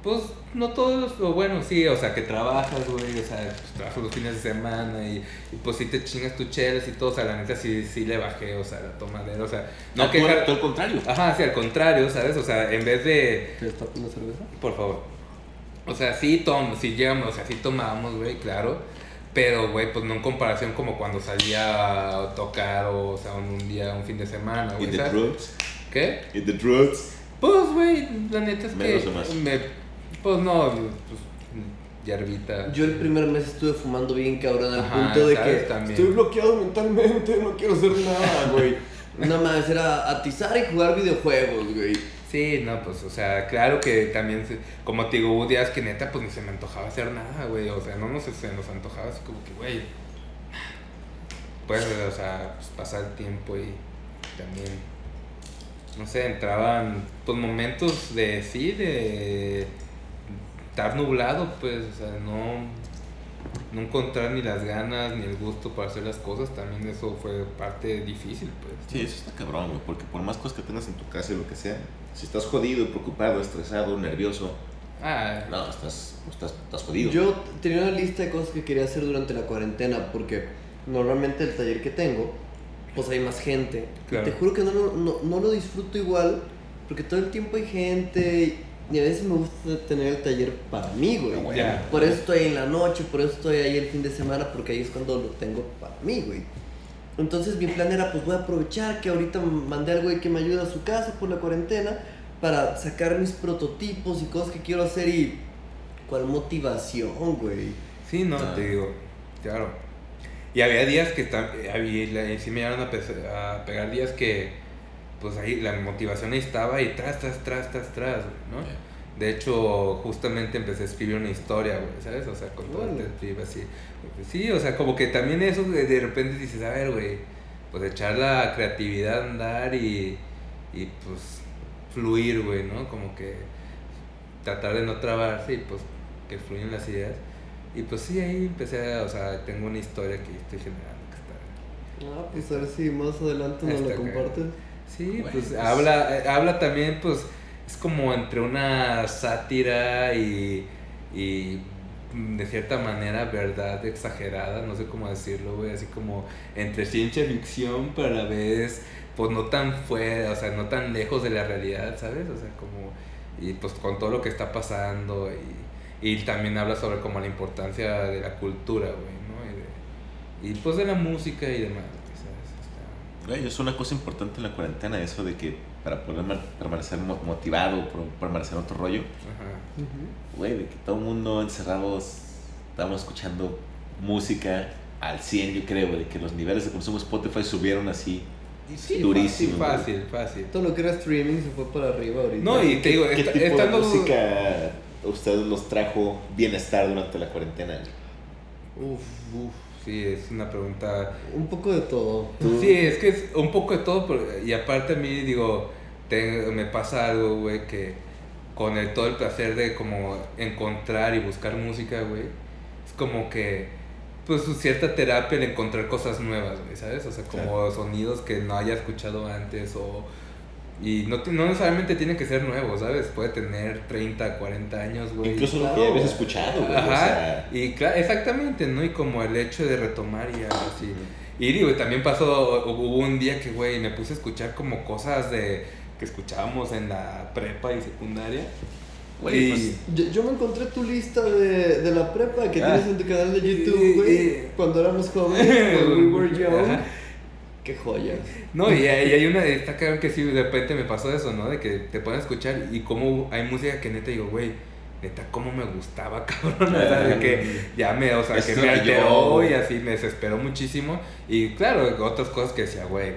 Speaker 3: pues, no todos los, o bueno, sí, o sea, que trabajas, güey, o sea, pues, trabajas los fines de semana y, y, pues sí te chingas tus chelas y todo, o sea, la neta sí, sí le bajé, o sea, la tomadera, o sea, no que...
Speaker 1: todo, todo el contrario.
Speaker 3: Ajá, sí, al contrario, ¿sabes? O sea, en vez de...
Speaker 2: ¿Te está pidiendo cerveza?
Speaker 3: Por favor. O sea, sí, tom, sí llegamos, o sea, sí tomábamos, güey, claro. Pero, güey, pues no en comparación como cuando salía a tocar o, o sea, un, día, un fin de semana,
Speaker 1: Y
Speaker 3: güey.
Speaker 1: the
Speaker 3: ¿sabes?
Speaker 1: drugs.
Speaker 3: ¿Qué?
Speaker 1: Y the drugs.
Speaker 3: Pues, güey, la neta es
Speaker 1: Menos
Speaker 3: que
Speaker 1: o más.
Speaker 3: me... Pues no, pues, yerbita.
Speaker 2: Yo el primer mes estuve fumando bien cabrón al
Speaker 3: Ajá,
Speaker 2: punto de que
Speaker 3: También.
Speaker 2: estoy bloqueado mentalmente, no quiero hacer nada, güey. (laughs) Nada más era atizar y jugar videojuegos, güey.
Speaker 3: Sí, no, pues, o sea, claro que también, como te digo, hubo días que neta, pues ni se me antojaba hacer nada, güey. O sea, no nos, se nos antojaba así como que, güey, pues, o sea, pues, pasar el tiempo y también, no sé, entraban, pues, momentos de, sí, de estar nublado, pues, o sea, no, no encontrar ni las ganas ni el gusto para hacer las cosas, también eso fue parte difícil, pues.
Speaker 1: Sí, eso está cabrón, güey, porque por más cosas que tengas en tu casa y lo que sea, si estás jodido, preocupado, estresado, nervioso,
Speaker 3: Ah,
Speaker 1: no, estás, estás, estás jodido.
Speaker 2: Yo tenía una lista de cosas que quería hacer durante la cuarentena porque normalmente el taller que tengo, pues hay más gente. Y
Speaker 3: Claro.
Speaker 2: te juro que no, lo- no, no lo disfruto igual porque todo el tiempo hay gente y a veces me gusta tener el taller para mí, güey.
Speaker 1: Ah.
Speaker 3: Ya.
Speaker 2: Por eso estoy en la noche, por eso estoy ahí el fin de semana porque ahí es cuando lo tengo para mí, güey. Entonces mi plan era, pues voy a aprovechar que ahorita mandé al güey que me ayuda a su casa por la cuarentena para sacar mis prototipos y cosas que quiero hacer y... ¿Cuál motivación, güey?
Speaker 3: Sí, no,
Speaker 1: Ah.
Speaker 3: te digo, claro. Y había días que tam- había, sí me llegaron a, pes- a pegar días que, pues ahí la motivación ahí estaba y tras, tras, tras, tras, tras, güey, ¿no? De hecho, justamente empecé a escribir una historia, güey, ¿sabes? O sea, con todo el trip así. Sí, o sea, como que también eso de, de repente dices, a ver, güey, pues echar la creatividad a andar y, y pues fluir, güey, ¿no? Como que tratar de no trabarse y pues que fluyan las ideas. Y pues sí, ahí empecé, a, o sea, tengo una historia que estoy generando que está...
Speaker 2: Ah, pues a ver si más adelante nos la compartes.
Speaker 3: Sí,
Speaker 1: Bueno,
Speaker 3: pues,
Speaker 1: pues-
Speaker 3: habla, eh, habla también, pues, es como entre una sátira y, y mm, de cierta manera verdad exagerada, no sé cómo decirlo, güey, así como entre ciencia ficción, pero a la vez, pues no tan fuera, o sea, no tan lejos de la realidad, ¿sabes? O sea, como, y pues con todo lo que está pasando y, y también habla sobre como la importancia de la cultura, güey, ¿no? Y, de- y pues de la música y demás, ¿sabes?
Speaker 1: Es una cosa importante en la cuarentena, eso de que para poder ma- permanecer mo- motivado, por permanecer en otro rollo,
Speaker 3: Ajá.
Speaker 1: güey, de que todo el mundo encerrados, estábamos escuchando música al 100, yo creo, de que los niveles de consumo de Spotify subieron así.
Speaker 3: Sí,
Speaker 1: Durísimo,
Speaker 3: Fácil, fácil.
Speaker 2: Todo lo que era streaming se fue para arriba ahorita.
Speaker 3: No, y te digo,
Speaker 1: ¿Qué
Speaker 3: esta-
Speaker 1: tipo
Speaker 3: estando...
Speaker 1: de música a ustedes los trajo bienestar durante la cuarentena?
Speaker 2: Uf,
Speaker 3: Uf, sí, es una pregunta...
Speaker 2: un poco de todo.
Speaker 1: ¿Tú?
Speaker 3: Sí, es que es un poco de todo, pero- y aparte a mí, digo, te- me pasa algo, güey, que con el, todo el placer de como encontrar y buscar música, güey, es como que, pues, cierta terapia el encontrar cosas nuevas, güey, ¿sabes? O sea, como
Speaker 1: Claro.
Speaker 3: sonidos que no haya escuchado antes o... Y no, no necesariamente tiene que ser nuevo, ¿sabes? Puede tener 30, 40 años, güey.
Speaker 1: Incluso lo que
Speaker 2: claro.
Speaker 1: habías escuchado, güey.
Speaker 3: Ajá,
Speaker 1: O sea,
Speaker 3: y claro, exactamente, ¿no? Y como el hecho de retomar y algo así. Y digo, también pasó, hubo un día que, güey, me puse a escuchar como cosas de que escuchábamos en la prepa y secundaria.
Speaker 1: güey,
Speaker 3: y-
Speaker 1: pues,
Speaker 2: Yo, yo me encontré tu lista de, de la prepa que
Speaker 1: Ah.
Speaker 2: tienes en tu canal de YouTube, güey.
Speaker 3: y-
Speaker 2: Cuando éramos jóvenes, we were (laughs) young.
Speaker 3: Ajá.
Speaker 2: Qué joyas.
Speaker 3: No, y hay, y hay una, está claro que sí, de repente me pasó eso, ¿no? De que te a escuchar y como hay música que neta digo, güey, neta, cómo me gustaba, (laughs) cabrón. O sea, de que ya me, o sea, que me
Speaker 1: yo-
Speaker 3: alteró y así me desesperó muchísimo. Y claro, otras cosas que decía, güey,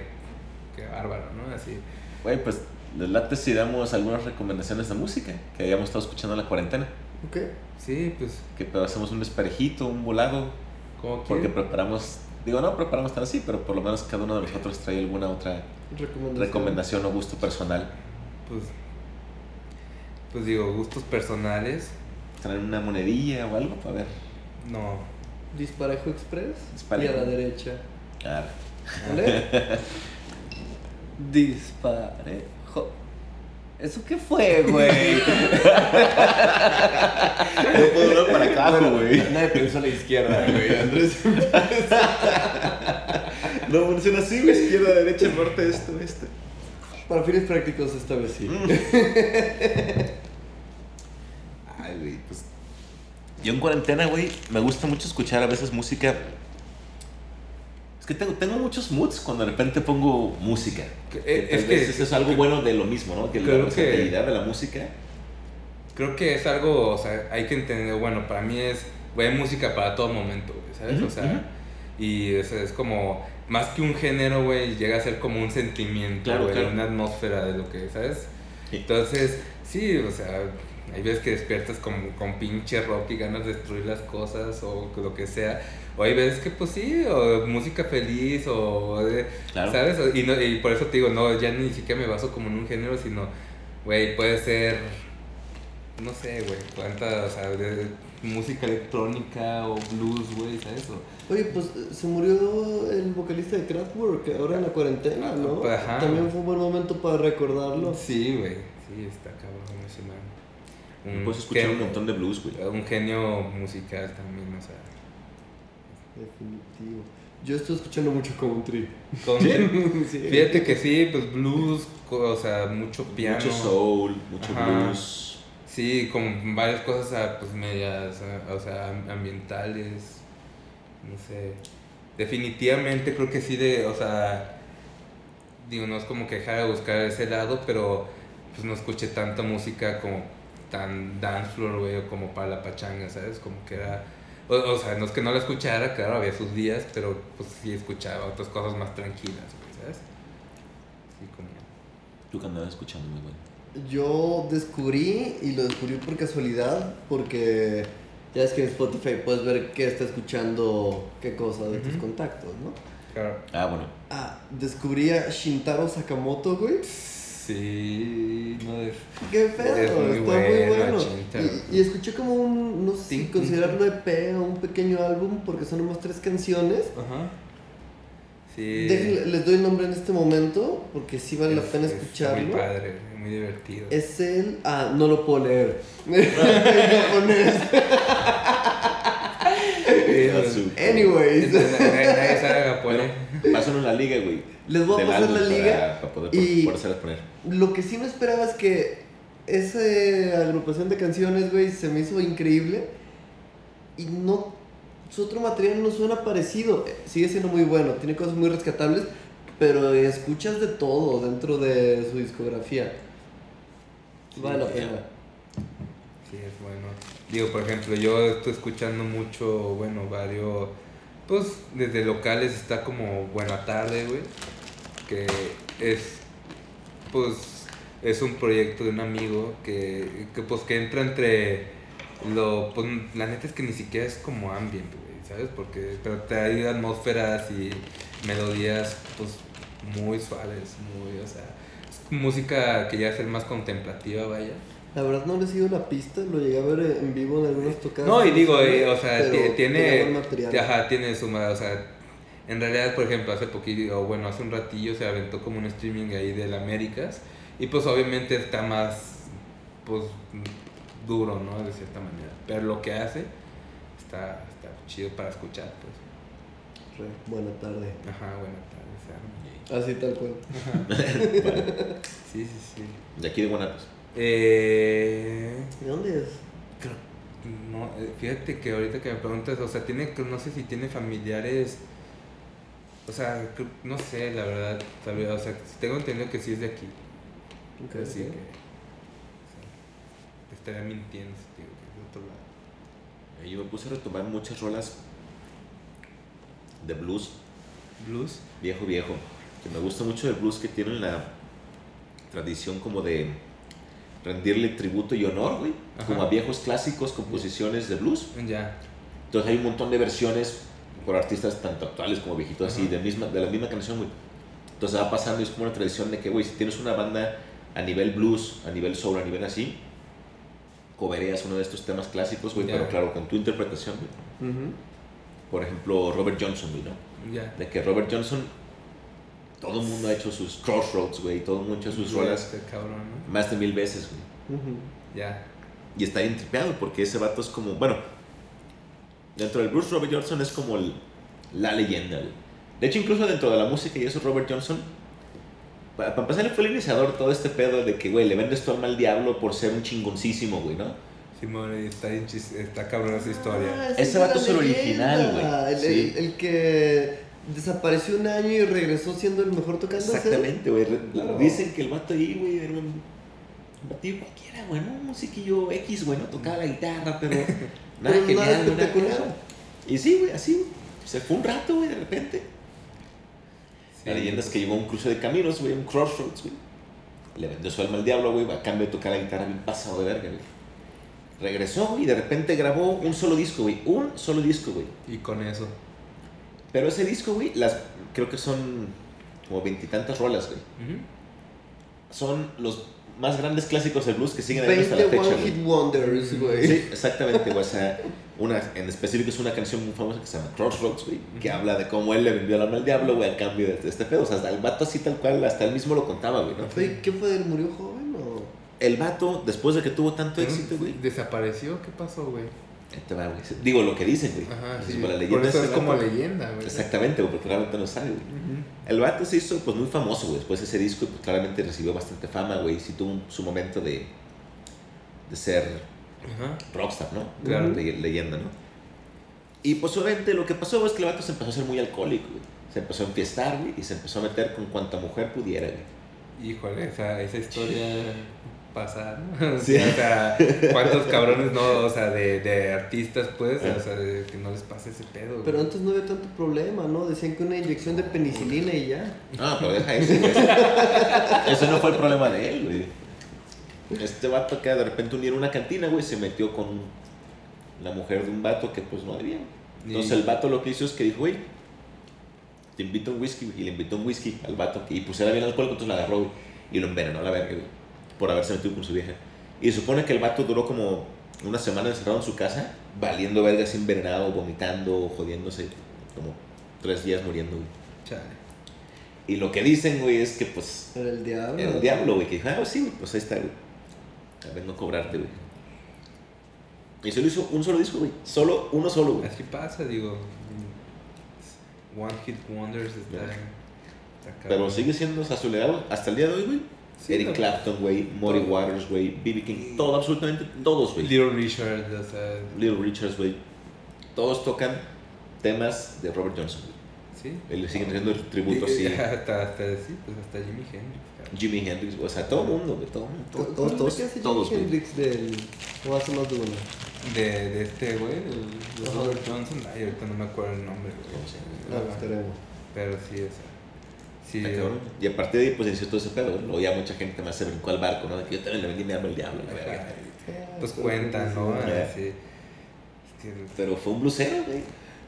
Speaker 3: qué bárbaro, ¿no? Así.
Speaker 1: güey, pues les late si damos algunas recomendaciones de música que hayamos estado escuchando en la cuarentena.
Speaker 2: Ok.
Speaker 3: Sí, pues,
Speaker 1: Que pero hacemos un desparejito, un volado,
Speaker 3: como
Speaker 1: porque
Speaker 3: que.
Speaker 1: preparamos, digo, no preparamos tan así, pero por lo menos cada uno de nosotros trae alguna otra
Speaker 2: Recomendación.
Speaker 1: recomendación o gusto personal.
Speaker 3: Pues, pues digo, gustos personales,
Speaker 1: Traer una monedilla o algo para ver.
Speaker 3: no.
Speaker 2: Disparejo Express.
Speaker 1: Disparejo.
Speaker 2: Y a la derecha.
Speaker 1: Claro.
Speaker 2: ¿Vale? (laughs) ¿Eso qué fue, güey?
Speaker 1: No puedo ver para acá, güey.
Speaker 2: Nadie pensó a la izquierda, güey. Andrés. (laughs)
Speaker 1: No funciona así, güey. Izquierda, derecha, norte, esto, esto.
Speaker 2: Para fines prácticos, esta vez sí.
Speaker 1: Ay, güey, pues. Yo en cuarentena, güey, me gusta mucho escuchar a veces música. Es que tengo, tengo muchos moods cuando de repente pongo música.
Speaker 3: Que- eh, es que-
Speaker 1: eso es algo bueno de lo mismo, ¿no? Que la
Speaker 3: creo que-
Speaker 1: versatilidad de la música.
Speaker 3: Creo que es algo, o sea, hay que entender, bueno, para mí es, güey, hay música para todo momento, güey, ¿sabes?
Speaker 1: Ujú,
Speaker 3: o sea, y o sea, es como, más que un género, güey, llega a ser como un sentimiento,
Speaker 1: Claro,
Speaker 3: güey,
Speaker 1: claro.
Speaker 3: una atmósfera de lo que, ¿sabes?
Speaker 1: Sí.
Speaker 3: Entonces, sí, o sea, hay veces que despiertas con, con pinche rock y ganas de destruir las cosas o lo que sea. O hay veces que, pues sí, o música feliz o, de-
Speaker 1: Claro.
Speaker 3: ¿sabes? Y, no, y por eso te digo, no, ya ni siquiera me baso como en un género, sino, güey, puede ser, no sé, güey, cuántas, o sea, de- música electrónica o blues, güey, ¿sabes? O-
Speaker 2: Oye, pues eh, se murió el vocalista de Kraftwerk ahora en la cuarentena, ¿no?
Speaker 3: Ajá.
Speaker 2: También fue un buen momento para recordarlo.
Speaker 3: Sí, güey, sí, está cabrón ese man. Un
Speaker 1: Puedes escuchar un montón de blues, güey.
Speaker 3: Un genio musical también, o sea.
Speaker 2: Definitivo. Yo estoy escuchando mucho country.
Speaker 3: Con- (laughs)
Speaker 2: Sí.
Speaker 3: Fíjate que sí, pues blues, o sea, mucho piano.
Speaker 1: Mucho soul, mucho
Speaker 3: Ajá.
Speaker 1: blues.
Speaker 3: Sí, con varias cosas, ah, pues medias, ah, o sea, am- ambientales, no sé. Definitivamente creo que sí, de, o sea, digo, no es como que dejar de buscar ese lado, pero pues no escuché tanta música como tan dance floor, güey, o como para la pachanga, ¿sabes? Como que era, o, o sea, no es que no la escuchara, claro, había sus días, pero pues sí escuchaba otras cosas más tranquilas, güey, ¿sabes? Sí, como...
Speaker 1: Tú que andabas escuchando muy bueno.
Speaker 2: Yo descubrí, y lo descubrí por casualidad, porque ya es que en Spotify puedes ver qué está escuchando qué cosa de tus contactos, ¿no?
Speaker 3: Claro.
Speaker 1: Ah, bueno.
Speaker 2: Ah, descubrí a Shintaro Sakamoto, güey.
Speaker 3: Sí, no es...
Speaker 2: Qué pedo,
Speaker 3: Es muy
Speaker 2: está
Speaker 3: bueno,
Speaker 2: muy bueno. Y, y escuché como un, no sé si considerarlo EP o un pequeño álbum, porque son nomás tres canciones.
Speaker 3: Ajá. Sí.
Speaker 2: Déjenle- les doy el nombre en este momento, porque sí vale la
Speaker 3: Es-
Speaker 2: pena
Speaker 3: es
Speaker 2: escucharlo.
Speaker 3: Muy padre, muy divertido.
Speaker 2: Es el. Ah, no lo puedo leer. japonés. (laughs) (laughs)
Speaker 1: Azul. (laughs)
Speaker 2: Anyways.
Speaker 3: Nadie sabe japonés.
Speaker 1: Pásanos la liga, güey.
Speaker 2: Les voy a pasar la liga.
Speaker 1: Para, poder
Speaker 2: y-
Speaker 1: por, por poner.
Speaker 2: Lo que sí no esperaba es que esa agrupación de canciones, güey, se me hizo increíble. Y no. Su otro material no suena parecido. Eh, Sigue siendo muy bueno, tiene cosas muy rescatables. Pero escuchas de todo dentro de su discografía. Vale la pena.
Speaker 3: Sí, es bueno. Digo, por ejemplo, yo estoy escuchando mucho, bueno, varios. Pues desde locales está como Buena Tarde, güey. Que es. Pues. Es un proyecto de un amigo que, que pues que entra entre lo pues la neta es que ni siquiera es como ambient, güey, ¿sabes? Porque pero te hay atmósferas y melodías pues muy suaves, muy, o sea, es música que ya es más contemplativa, vaya.
Speaker 2: La verdad no le sigo la pista, lo llegué a ver en vivo en algunas tocadas.
Speaker 3: No, y digo, eh, o sea, tiene,
Speaker 2: material.
Speaker 3: ajá, tiene su, o sea, en realidad, por ejemplo, hace poquito, o bueno, hace un ratillo se aventó como un streaming ahí del Américas, y pues obviamente está más, pues, duro, ¿no? De cierta manera, pero lo que hace está, está chido para escuchar, pues.
Speaker 2: Re, Buena tarde.
Speaker 3: Ajá, buena tarde.
Speaker 2: Así tal cual. (laughs)
Speaker 3: Sí, sí, sí.
Speaker 1: De aquí de Guanatos.
Speaker 3: Eh...
Speaker 2: ¿De dónde es?
Speaker 3: Creo, no, eh, fíjate que ahorita que me preguntas, o sea, tiene, no sé si tiene familiares, o sea, creo- no sé, la verdad, sabía, o sea, tengo entendido que sí es de aquí, pero sí que, o sea, te estaría mintiendo digo que es de otro lado.
Speaker 1: Eh, Yo me puse a retomar muchas rolas de blues,
Speaker 3: Blues.
Speaker 1: viejo, viejo. Que me gusta mucho el blues que tienen la tradición como de rendirle tributo y honor, güey. Como a viejos clásicos, composiciones de blues.
Speaker 3: Ya,
Speaker 1: Entonces hay un montón de versiones por artistas tanto actuales como viejitos, así, de, misma, de la misma canción, güey. Entonces va pasando y es como una tradición de que, güey, si tienes una banda a nivel blues, a nivel soul, a nivel así, covereas uno de estos temas clásicos, güey,
Speaker 3: Ya.
Speaker 1: pero claro, con tu interpretación, güey.
Speaker 2: Ujú.
Speaker 1: Por ejemplo, Robert Johnson, güey, ¿no?
Speaker 3: ya.
Speaker 1: De que Robert Johnson, todo el mundo ha hecho sus crossroads, güey, todo el mundo ha hecho sus rolas
Speaker 3: Este cabrón, ¿no?
Speaker 1: más de mil veces, güey.
Speaker 3: Ya,
Speaker 1: Y está bien tripeado porque ese vato es como, bueno, dentro del Bruce Robert Johnson es como el- la leyenda, güey. De hecho, incluso dentro de la música y eso, Robert Johnson, para, para empezar, fue el iniciador de todo este pedo de que, güey, le vendes tu alma al diablo por ser un chingoncísimo, güey, ¿no?
Speaker 3: Simón, está, bien chis- está cabrón esa historia.
Speaker 2: Ah,
Speaker 1: Ese
Speaker 2: es
Speaker 1: vato es el original, güey.
Speaker 2: El,
Speaker 1: Sí.
Speaker 2: el- el que desapareció un año y regresó siendo el mejor tocando.
Speaker 1: Exactamente, güey.
Speaker 2: Claro.
Speaker 1: Dicen que el vato ahí, güey, era un, batillo cualquiera, güey, ¿no? Un musiquillo X, güey, ¿no? Tocaba la guitarra, pero (laughs) nada
Speaker 2: Pero
Speaker 1: genial,
Speaker 2: nada espectacular.
Speaker 1: Y sí, güey, así, güey. Se fue un rato, güey, de repente. La
Speaker 3: Sí,
Speaker 1: leyenda es que llegó a un cruce de caminos, güey, un crossroads, güey. Le vendió su alma al diablo, güey, a cambio de tocar la guitarra bien pasado de verga, güey. Regresó, y de repente grabó un solo disco, güey. Un solo disco, güey.
Speaker 3: Y con eso.
Speaker 1: Pero ese disco, güey, las, creo que son como veintitantas rolas, güey. Son los más grandes clásicos del blues que siguen ahí hasta la
Speaker 2: 20
Speaker 1: fecha.
Speaker 2: One. Hit Wonders, güey.
Speaker 1: Sí, exactamente, güey. O sea, una, en específico es una canción muy famosa que se llama Crossroads, güey, que habla de cómo él le vendió el alma al diablo, güey, al cambio de, este pedo. O sea, hasta el vato así tal cual, hasta él mismo lo contaba, güey, ¿no?
Speaker 2: ¿Qué fue? ¿Él murió joven o...?
Speaker 1: El vato, después de que tuvo tanto éxito, güey,
Speaker 3: ¿Desapareció? ¿Qué pasó, güey?
Speaker 1: Ahí te va, güey. Digo, lo que dicen, güey.
Speaker 3: Ajá, sí.
Speaker 1: por la
Speaker 3: Por
Speaker 1: leyenda
Speaker 3: eso
Speaker 1: de
Speaker 3: es
Speaker 1: ese
Speaker 3: como
Speaker 1: vato-
Speaker 3: leyenda, güey.
Speaker 1: Exactamente, güey, porque realmente no sabe, güey.
Speaker 3: Ujú.
Speaker 1: El vato se hizo pues muy famoso, güey. Después de ese disco, pues claramente recibió bastante fama, güey. Sí tuvo un- su momento de, de ser rockstar, ¿no?
Speaker 3: Claro.
Speaker 1: Le- leyenda, ¿no? Y pues obviamente lo que pasó es que el vato se empezó a ser muy alcohólico, güey. Se empezó a enfiestar, güey, y se empezó a meter con cuanta mujer pudiera, güey.
Speaker 3: Híjole, esa, esa historia pasa, ¿no? (laughs)
Speaker 1: Sí.
Speaker 3: O sea, ¿cuántos cabrones no, o sea, de, de artistas, pues, o sea, de que no les pase ese pedo? güey?
Speaker 2: Pero antes no había tanto problema, ¿no? Decían que una inyección de penicilina y ya.
Speaker 1: Ah, pero deja eso, güey. Ese no fue el problema de él, güey. Este vato que de repente unieron una cantina, güey, se metió con la mujer de un vato que pues no debía. Entonces
Speaker 3: Y-
Speaker 1: el vato lo que hizo es que dijo, güey, te invito a un whisky, güey. Y le invitó un whisky al vato. Y pues era bien alcohólico, entonces la agarró, güey. Y lo envenenó a la verga, güey. Por haberse metido con su vieja. Y se supone que el vato duró como una semana encerrado en su casa, valiendo verga así envenenado, vomitando, jodiéndose. Como tres días muriendo, güey.
Speaker 3: Chale.
Speaker 1: Y lo que dicen, güey, es que pues
Speaker 2: Era el diablo.
Speaker 1: el diablo, güey, que dijo, ah, pues sí, güey, pues ahí está, güey. Ya vengo a cobrarte, güey. Y solo hizo un solo disco, güey. Solo, uno solo, güey.
Speaker 3: Así pasa, digo. One Hit Wonders está. Está
Speaker 1: Pero sigue siendo, o sea, su legado hasta el día de hoy, güey.
Speaker 3: Sí,
Speaker 1: Eric
Speaker 3: no.
Speaker 1: Clapton, güey, Muddy
Speaker 3: Todo.
Speaker 1: Waters, güey, B.B. King, todo, absolutamente todos, güey.
Speaker 3: Little Richard, o sea.
Speaker 1: Little Richards, güey. Todos tocan temas de Robert Johnson, güey.
Speaker 3: Sí.
Speaker 1: Le siguen haciendo tributo así. (laughs)
Speaker 3: Hasta, hasta, sí, pues hasta Jimi Hendrix.
Speaker 1: Jimi Hendrix, o sea, todo el mundo, güey, todo el mundo.
Speaker 2: ¿Cómo-
Speaker 1: Todos,
Speaker 2: cómo
Speaker 1: todos,
Speaker 2: que hace
Speaker 1: todos,
Speaker 2: Jimi
Speaker 1: güey.
Speaker 2: Hendrix del... o hace más de uno?
Speaker 3: De, de este güey, el-. Robert Johnson. Ay, ahorita no me acuerdo el nombre, güey.
Speaker 1: No
Speaker 2: buscaremos.
Speaker 3: Pero sí, o sea. Sí.
Speaker 1: Y a partir de ahí, pues inició todo ese pedo. Luego ya mucha gente más se brincó al barco, ¿no? De que yo también le vendí mi alma al diablo, la verga.
Speaker 3: pues cuentan, ¿no? Sí. Es que-
Speaker 1: Pero fue un blusero, güey.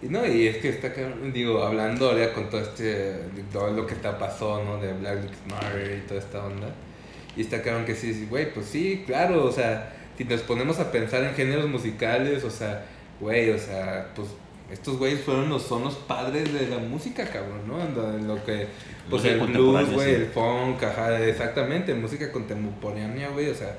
Speaker 3: Y no, y es que está digo, hablando ahora con todo este, todo lo que está pasó, ¿no? De Black Lives Matter y toda esta onda. Y está cabrón que sí, sí, güey, pues sí, claro, o sea, si nos ponemos a pensar en géneros musicales, o sea, güey, o sea, pues estos güeyes fueron los, son los padres de la música, cabrón, ¿no? En lo- en lo que, pues
Speaker 1: Música
Speaker 3: el blues, güey,
Speaker 1: sí.
Speaker 3: el funk, ajá, exactamente, música contemporánea, güey, o sea,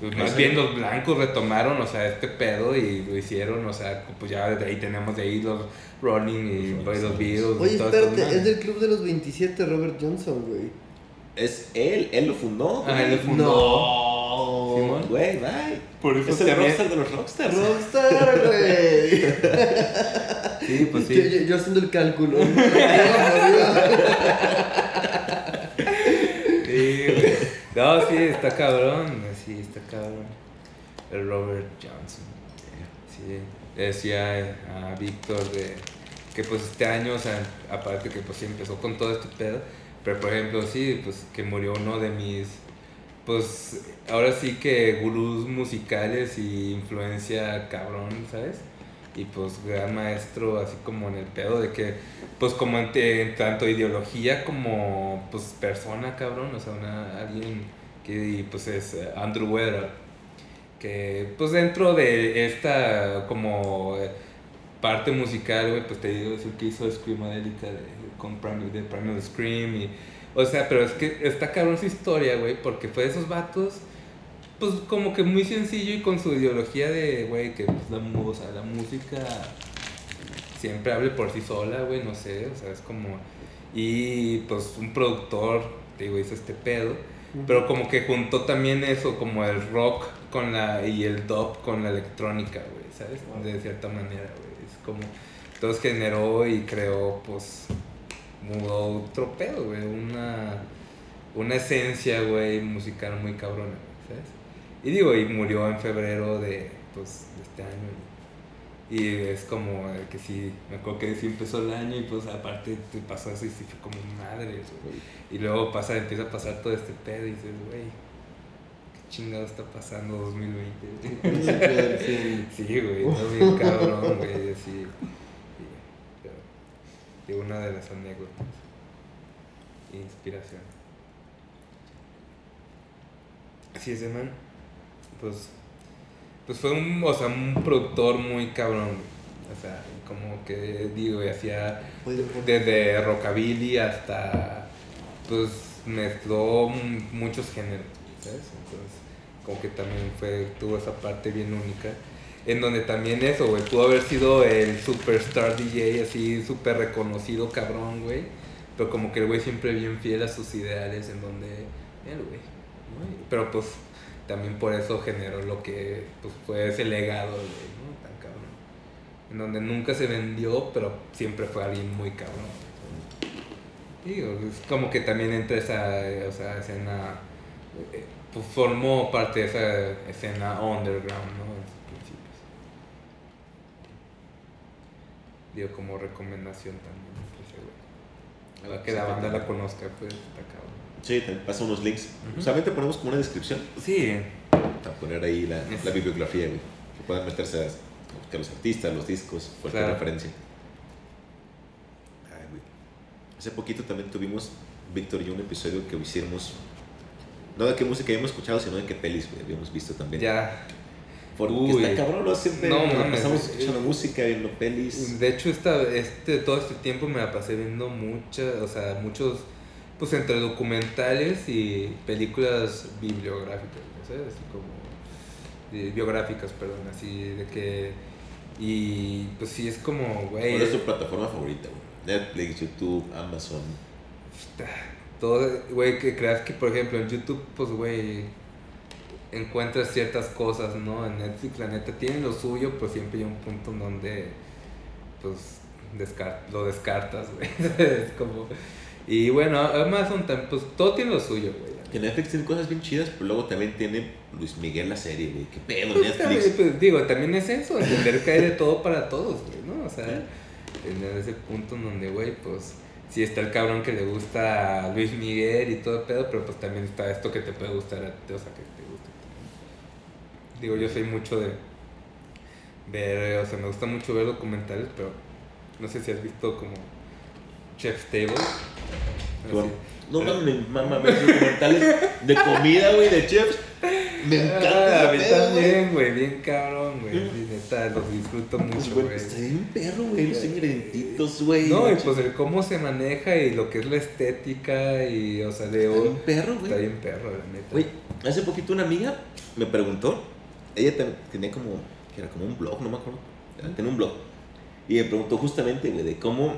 Speaker 3: pues, más
Speaker 1: Sí.
Speaker 3: bien los blancos retomaron, o sea, este pedo y lo hicieron, o sea, pues ya de ahí tenemos de ahí los Rolling y
Speaker 1: Los
Speaker 3: pues, los Beatles. y
Speaker 2: Oye,
Speaker 3: todo esto,
Speaker 2: espérate,
Speaker 3: ¿no?
Speaker 2: es del club de los 27, Robert Johnson, güey.
Speaker 1: Es él, él lo fundó.
Speaker 3: Ah, él lo fundó.
Speaker 2: No.
Speaker 1: Güey, bye.
Speaker 3: Por eso
Speaker 1: Es el
Speaker 3: también-
Speaker 1: rockstar de los rockstars.
Speaker 2: Rockstar, güey.
Speaker 3: Sí, pues
Speaker 2: Yo,
Speaker 3: sí.
Speaker 2: yo- yo haciendo el cálculo. (laughs)
Speaker 3: Sí, güey. No, sí, está cabrón. Sí, está cabrón. El Robert Johnson. Sí, decía a Víctor de que pues este año, o sea, aparte que pues sí empezó con todo este pedo, pero por ejemplo, sí, pues que murió uno de mis, pues ahora sí que gurús musicales y influencia cabrón, ¿sabes? Y pues gran maestro, así como en el pedo de que, pues como en, tanto ideología como pues persona, cabrón, o sea, una, alguien que pues es eh, Andrew Weather, que pues dentro de esta como eh, parte musical, güey, pues te digo, es el que hizo Screamadelica de, con Primal, de Primal Scream y, o sea, pero es que está cabrón su historia, güey, porque fue de esos vatos, pues como que muy sencillo y con su ideología de, güey, que pues, la, o sea, la música siempre hable por sí sola, güey, no sé, o sea, es como, y pues un productor, te digo, hizo este pedo, pero como que juntó también eso, como el rock con la, y el dub con la electrónica, güey, ¿sabes? De cierta manera, güey, es como, entonces generó y creó, pues, un otro pedo, güey, una, una esencia, güey, musical muy cabrona, ¿sabes? Y digo, y murió en febrero de, pues, de este año. Y es como eh, que sí, me acuerdo que sí empezó el año y pues aparte te pasó eso y sí fue como madre, güey. Y luego pasa, empieza a pasar todo este pedo y dices, güey, ¿qué chingado está pasando 2020? güey?"
Speaker 2: Principio del fin.
Speaker 3: Sí, güey, está bien cabrón, güey, así. Y una de las anécdotas. Inspiración. sí, ese man, pues, pues fue un, o sea, un productor muy cabrón. O sea, como que digo, y hacía desde rockabilly hasta, pues, mezcló muchos géneros, ¿sabes? Entonces, como que también fue, tuvo esa parte bien única. En donde también eso, güey, pudo haber sido el superstar DJ, así súper reconocido, cabrón, güey. Pero como que el güey siempre bien fiel a sus ideales, en donde, el güey, ¿no? Pero pues también por eso generó lo que pues, fue ese legado, güey, ¿no? Tan cabrón. En donde nunca se vendió, pero siempre fue alguien muy cabrón. Digo, es como que también entre esa o sea, escena, eh, pues formó parte de esa escena underground, ¿no? En sus principios. Digo, como recomendación también, pues, güey. Para que la banda la conozca, pues está cabrón.
Speaker 1: Sí, te pasa unos links.
Speaker 3: Ujú.
Speaker 1: Usualmente ponemos como una descripción
Speaker 3: Sí,
Speaker 1: para poner ahí la, la bibliografía, güey. Que puedan meterse a a buscar los artistas, los discos, cualquier
Speaker 3: Claro.
Speaker 1: referencia. Ay, güey. Hace poquito también tuvimos, Víctor y yo, un episodio que hicimos. No de qué música habíamos escuchado, sino de qué pelis, güey, habíamos visto también.
Speaker 3: ya.
Speaker 1: Porque
Speaker 3: Uy.
Speaker 1: está cabrón, ¿no? Siempre
Speaker 3: No, mames,
Speaker 1: pasamos
Speaker 3: eh,
Speaker 1: escuchando música, viendo pelis.
Speaker 3: De hecho, esta, este, todo este tiempo me la pasé viendo muchas, o sea, muchos, pues entre documentales y películas bibliográficas, ¿no ¿sabes? Así como, eh, biográficas, perdón, así de que, y pues sí, es como, güey,
Speaker 1: ¿Cuál es tu plataforma favorita, güey? Netflix, YouTube, Amazon.
Speaker 3: todo, güey, que creas que, por ejemplo, en YouTube, pues, güey, encuentras ciertas cosas, ¿no? En Netflix, la neta, tiene lo suyo, pues siempre hay un punto en donde, pues, descar- lo descartas, güey. (laughs) es como... Y bueno, Amazon también, pues, todo tiene lo suyo, güey.
Speaker 1: Que Netflix tiene cosas bien chidas, pero luego también tiene Luis Miguel la serie, güey. ¿Qué pedo,
Speaker 3: Pues, también,
Speaker 1: Netflix?
Speaker 3: pues, digo, también es eso, entender que hay de todo para todos, güey, ¿no? O sea, en ese punto en donde, güey, pues, sí está el cabrón que le gusta a Luis Miguel y todo el pedo, pero pues también está esto que te puede gustar a ti, o sea, que te. Digo, yo soy mucho de ver, o sea, me gusta mucho ver documentales, pero no sé si has visto como Chef's Table.
Speaker 1: Bueno. No mames, mamá, me documentales de comida, güey, de chefs. Me encanta
Speaker 3: Ah, a mí también, güey, bien cabrón, güey. Sí, neta, los disfruto
Speaker 1: Pues,
Speaker 3: mucho,
Speaker 1: güey,
Speaker 3: güey.
Speaker 1: está bien perro, güey, los ingredientitos, güey.
Speaker 3: No, y pues el cómo se maneja y lo que es la estética y, o sea, de
Speaker 1: Está bien perro,
Speaker 3: Está
Speaker 1: güey.
Speaker 3: bien perro, la neta.
Speaker 1: Güey, hace poquito una amiga me preguntó, ella ten- tenía como, que era como un blog, no me acuerdo, tenía un blog, y me preguntó justamente, güey, de cómo...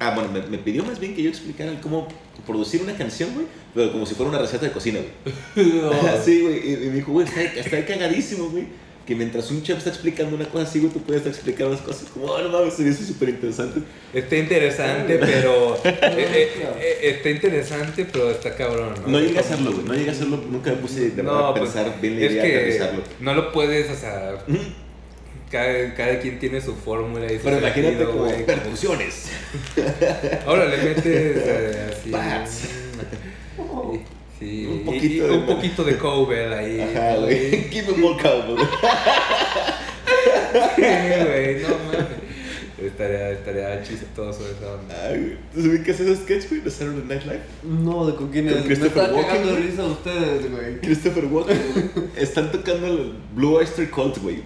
Speaker 1: Ah, bueno, me, me pidió más bien que yo explicara cómo producir una canción, güey, pero como si fuera una receta de cocina, güey. (laughs) (laughs) sí, güey, y, y me dijo, güey, está, está cagadísimo, güey, que mientras un chef está explicando una cosa así, güey, tú puedes estar explicando las cosas como, oh, no mames, se hizo súper interesante.
Speaker 3: Está interesante, pero. (laughs) eh, eh, eh, está interesante, pero está cabrón, ¿no?
Speaker 1: No llegué a hacerlo, güey, no llegué a hacerlo, nunca me puse de verdad
Speaker 3: No,
Speaker 1: a
Speaker 3: pues,
Speaker 1: pensar bien la
Speaker 3: es
Speaker 1: idea de
Speaker 3: que
Speaker 1: realizarlo.
Speaker 3: no lo puedes, o sea. Cada, cada quien tiene su fórmula y su
Speaker 1: Pero imagínate
Speaker 3: sentido,
Speaker 1: como
Speaker 3: güey,
Speaker 1: percusiones.
Speaker 3: Ahora le metes eh, (laughs) así.
Speaker 1: Bats. (laughs)
Speaker 3: Sí,
Speaker 1: Un poquito
Speaker 3: y
Speaker 1: de-
Speaker 3: un poquito de cover ahí.
Speaker 1: Ajá, güey. (laughs) Give me more cowboy.
Speaker 3: Sí, güey, no mames. Estaría, estaría chistoso esa onda.
Speaker 1: Ay, güey. ¿Tú ubicas esos sketch, güey, de Saturday Night Live?
Speaker 2: No, ¿de con quién
Speaker 1: Con
Speaker 2: es? Me
Speaker 1: Christopher
Speaker 2: está
Speaker 1: Walken,
Speaker 2: cagando de
Speaker 1: güey.
Speaker 2: risa ustedes, güey.
Speaker 1: Christopher Walken, güey. Están tocando el Blue Oyster Cult, güey.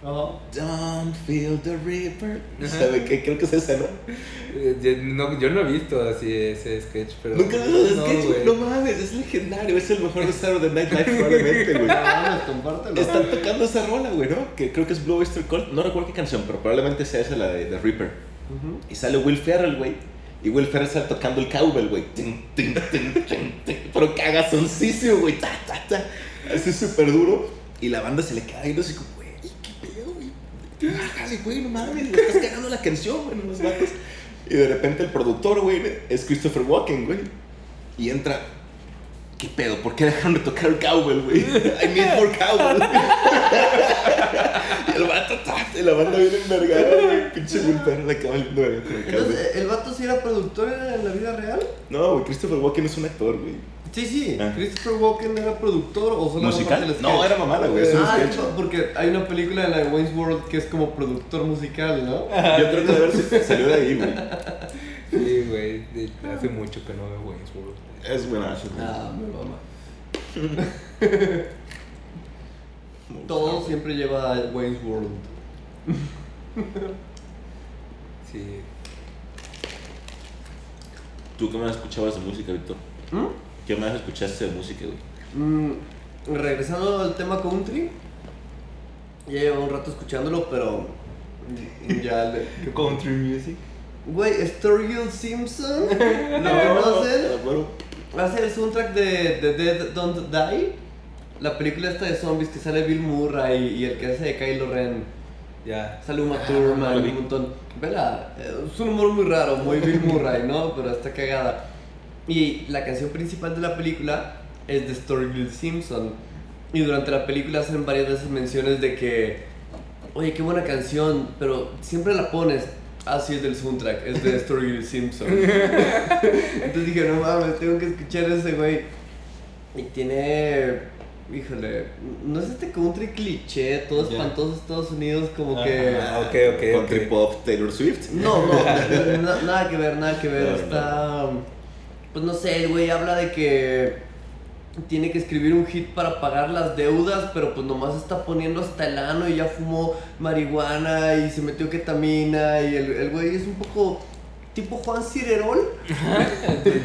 Speaker 2: Ajá.
Speaker 1: Don't feel the river. ¿Sabe qué? Creo que es esa, ¿no?
Speaker 3: Eh, Yo no, yo no he visto así ese sketch, pero.
Speaker 1: ¿Nunca has visto ese
Speaker 3: no,
Speaker 1: sketch, güey? No mames, es legendario. Es el mejor (laughs) de Saturday Night Live, probablemente, güey. (laughs)
Speaker 2: Compártelo.
Speaker 1: Están tocando esa rola, güey, ¿no? Que creo que es Blue Oyster Cult. No recuerdo qué canción, pero probablemente sea esa la de The Reaper. Y sale Will Ferrell, güey. Y Will Ferrell sale tocando el cowbell, güey. Pero cagazoncísimo, güey. Ta, ta, ta. Así súper duro. Y la banda se le queda viendo así como, güey, qué pedo, güey. Bájale, güey, no mames. Le estás cagando la canción, güey, los vatos. Y de repente el productor, güey, es Christopher Walken, güey. Y entra. ¿Qué pedo? ¿Por qué dejaron de tocar el cowbell, güey? I need more cowbell. y el vato, y la banda viene envergada, güey. Pinche Ferrell le acaba valiendo verga con el cowbell.
Speaker 2: ¿el vato sí era productor en la vida real?
Speaker 1: No, güey, Christopher Walken es un actor, güey.
Speaker 2: Sí, sí.
Speaker 1: Ah.
Speaker 2: ¿Christopher Walken era productor o solo
Speaker 1: ¿Musical? No,
Speaker 2: sketch?
Speaker 1: era mamada, güey, es un
Speaker 2: ah,
Speaker 1: sketch.
Speaker 2: no, porque hay una película de la de Wayne's World que es como productor musical, ¿no?
Speaker 1: Yo creo que de haber si- salió de ahí, güey.
Speaker 3: Sí, güey. Hace mucho que no veo Wayne's World.
Speaker 1: Es buenazo.
Speaker 2: Ah, me mama.
Speaker 1: Me gusta,
Speaker 2: Todo siempre lleva a Wayne's World.
Speaker 3: Sí.
Speaker 1: ¿Tú qué más escuchabas de música, Víctor?
Speaker 2: ¿Mm?
Speaker 1: ¿Qué más escuchaste de música, güey?
Speaker 2: Mm, regresando al tema country, ya llevo un rato escuchándolo, pero (laughs) ya le...
Speaker 3: Country music.
Speaker 2: Güey, Sturgill Simpson, (laughs) ¿lo conocen?
Speaker 1: Bueno,
Speaker 2: Hace el soundtrack de The Dead Don't Die, la película esta de zombies que sale Bill Murray y el que hace de Kylo Ren.
Speaker 3: Ya.
Speaker 2: Sale Uma
Speaker 1: Ah,
Speaker 2: Thurman, un montón. Vela, es un humor muy raro, muy Bill Murray, ¿no? Pero está cagada. Y la canción principal de la película es de Storyville Simpson. Y durante la película hacen varias veces menciones de que, oye, qué buena canción, pero siempre la pones. Ah, sí, es del soundtrack, es de Storyville Simpson. (laughs) Entonces dije, no mames, tengo que escuchar ese güey. Y tiene, híjole, no es este country cliché, todo espantoso Estados Unidos, como que...
Speaker 3: Ah, ok, ok,
Speaker 1: Country pop, Taylor Swift.
Speaker 2: No, no, (laughs) na- nada que ver, nada que ver.
Speaker 1: No, no.
Speaker 2: Pues no sé, el güey habla de que tiene que escribir un hit para pagar las deudas, pero pues nomás está poniendo hasta el ano y ya fumó marihuana y se metió ketamina y el, el güey es un poco tipo Juan Cirerol,